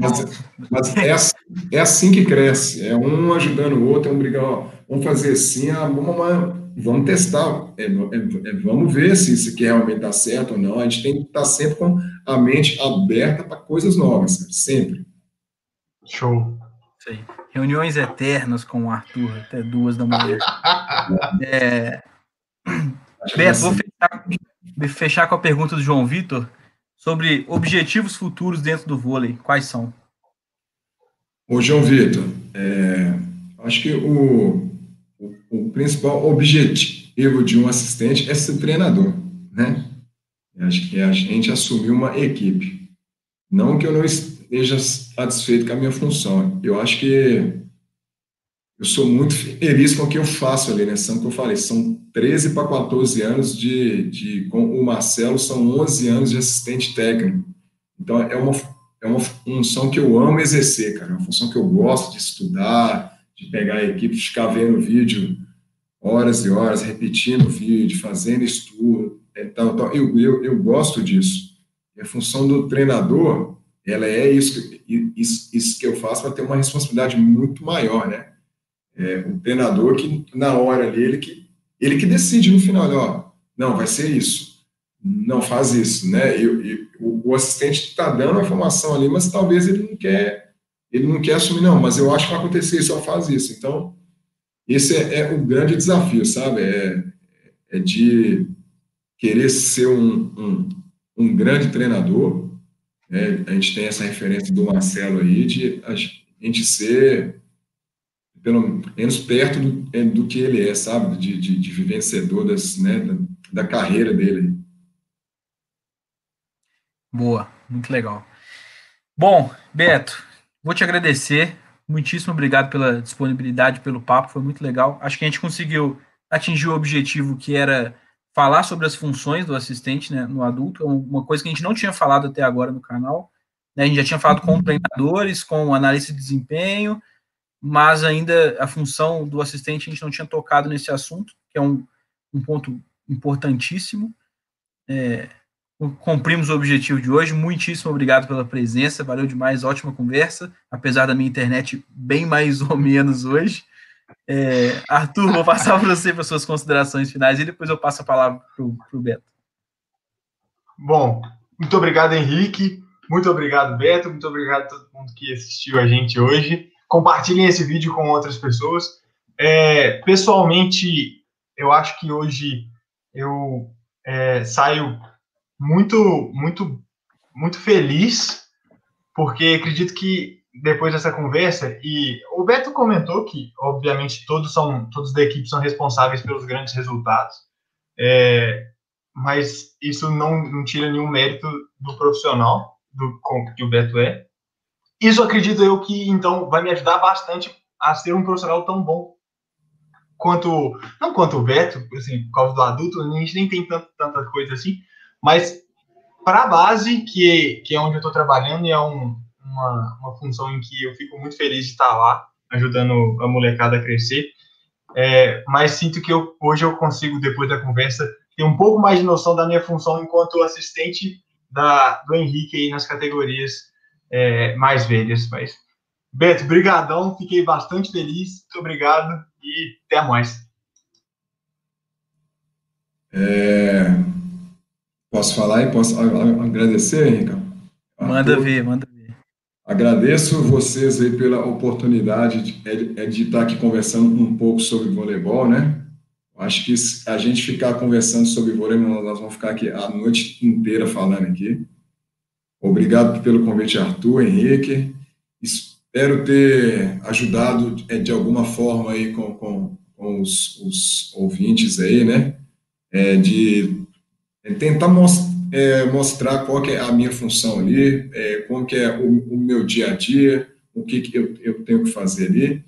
Mas, mas é, assim, é, assim que cresce. É um ajudando o outro, é um brigar. Ó, vamos fazer assim, ah, vamos, vamos testar. É, é, é, vamos ver se isso aqui realmente está certo ou não. A gente tem que estar tá sempre com a mente aberta para coisas novas, sempre. Show. Sim. Reuniões eternas com o Arthur, até duas da manhã. é... Beto, vou fechar, fechar, com a pergunta do João Vitor. Sobre objetivos futuros dentro do vôlei. Quais são? Ô, João Vitor, é, acho que o, o, o, principal objetivo de um assistente é ser treinador, né? Acho que a gente assumir uma equipe. Não que eu não esteja satisfeito com a minha função. Eu acho que eu sou muito feliz com o que eu faço ali, né? São que eu falei, são 13 para 14 anos de, de. Com o Marcelo, são 11 anos de assistente técnico. Então, é uma, é uma função que eu amo exercer, cara. É uma função que eu gosto de estudar, de pegar a equipe, ficar vendo vídeo horas e horas, repetindo vídeo, fazendo estudo. Tal, tal. Eu, eu, eu gosto disso. E a função do treinador, ela é isso, isso, isso que eu faço para ter uma responsabilidade muito maior, né? É, o treinador que, na hora ali, ele que, ele que decide no final, ó, não, vai ser isso, não faz isso, né? E, e o, o, assistente está dando a informação ali, mas talvez ele não quer, ele não quer assumir, não, mas eu acho que vai acontecer isso, só faz isso. Então, esse é, é o grande desafio, sabe? É, é de querer ser um, um, um grande treinador, né? a gente tem essa referência do Marcelo aí, de a gente ser pelo menos perto do, é, do que ele é, sabe? De, de, de vencedor das, né, da, da carreira dele. Boa, muito legal. Bom, Beto, vou te agradecer. Muitíssimo obrigado pela disponibilidade, pelo papo, foi muito legal. Acho que a gente conseguiu atingir o objetivo que era falar sobre as funções do assistente né, no adulto, é uma coisa que a gente não tinha falado até agora no canal. Né, a gente já tinha falado com treinadores, com analista de desempenho, mas ainda a função do assistente a gente não tinha tocado nesse assunto, que é um, um ponto importantíssimo. É, cumprimos o objetivo de hoje. Muitíssimo obrigado pela presença, valeu demais, ótima conversa, apesar da minha internet bem mais ou menos hoje. É, Arthur, vou passar para você para suas considerações finais e depois eu passo a palavra para o Beto. Bom, muito obrigado, Henrique. Muito obrigado, Beto. Muito obrigado a todo mundo que assistiu a gente hoje compartilhem esse vídeo com outras pessoas. É, pessoalmente, eu acho que hoje eu é, saio muito, muito, muito feliz, porque acredito que depois dessa conversa, e o Beto comentou que, obviamente, todos são, todos da equipe são responsáveis pelos grandes resultados, é, mas isso não, não tira nenhum mérito do profissional, do que o Beto é. Isso acredito eu que então vai me ajudar bastante a ser um profissional tão bom quanto não quanto o Beto, assim, por causa do adulto, a gente nem tem tanto, tanta coisa assim, mas para a base, que, que é onde eu estou trabalhando, e é um, uma, uma função em que eu fico muito feliz de estar lá, ajudando a molecada a crescer. É, mas sinto que eu, hoje eu consigo, depois da conversa, ter um pouco mais de noção da minha função enquanto assistente da, do Henrique aí nas categorias é, mais velhas. Mas, Beto, brigadão, fiquei bastante feliz, muito obrigado e até mais. É, posso falar e posso agradecer, Henrique? Manda ver, manda ver. Agradeço vocês aí pela oportunidade de, de, de estar aqui conversando um pouco sobre voleibol, né? Acho que a gente ficar conversando sobre voleibol, nós vamos ficar aqui a noite inteira falando aqui. Obrigado pelo convite, Arthur, Henrique. Espero ter ajudado é, de alguma forma aí com, com, com os, os, ouvintes aí, né? É, de tentar most, é, mostrar qual que é a minha função ali, é, como que é o, o, meu dia a dia, o que, que eu, eu tenho que fazer ali.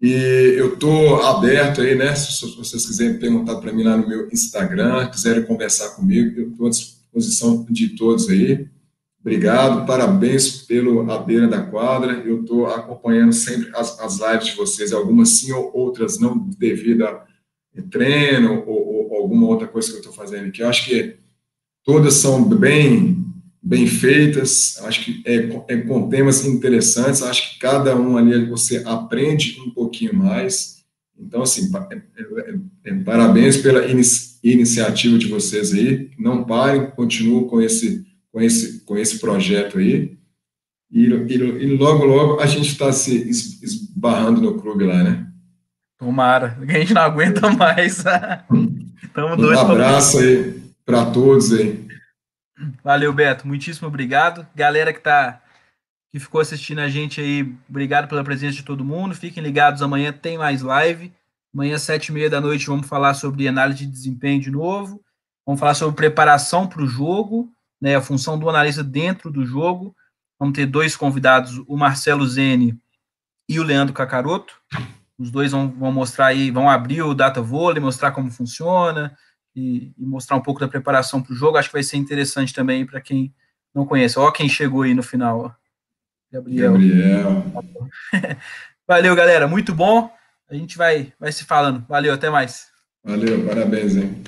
E eu estou aberto aí, né? Se vocês quiserem perguntar para mim lá no meu Instagram, quiserem conversar comigo, eu estou à disposição de todos aí. Obrigado, parabéns pelo A Beira da Quadra. Eu estou acompanhando sempre as, as lives de vocês, algumas sim, outras não, devido a treino ou, ou alguma outra coisa que eu estou fazendo aqui. Eu acho que todas são bem bem feitas, acho que é, é, com temas interessantes, acho que cada um ali você aprende um pouquinho mais. Então, assim, é, é, é, parabéns pela inici iniciativa de vocês aí. Não parem, continuem com esse com esse, com esse projeto aí. E, e, e logo, logo a gente está se esbarrando no clube lá, né? Tomara, a gente não aguenta mais. Estamos um dois. Um abraço aí para todos aí. Valeu, Beto. Muitíssimo obrigado. Galera que tá que ficou assistindo a gente aí, obrigado pela presença de todo mundo. Fiquem ligados, amanhã tem mais live. Amanhã, sete e meia da noite, vamos falar sobre análise de desempenho de novo. Vamos falar sobre preparação para o jogo, né, a função do analista dentro do jogo. Vamos ter dois convidados, o Marcelo Zene e o Leandro Cacaroto. Os dois vão, vão mostrar aí, vão abrir o Data Vôlei, mostrar como funciona e, e mostrar um pouco da preparação para o jogo. Acho que vai ser interessante também para quem não conhece. Ó, quem chegou aí no final. Ó. Gabriel. Gabriel. Valeu, galera. Muito bom. A gente vai, vai se falando. Valeu, até mais. Valeu, parabéns, hein?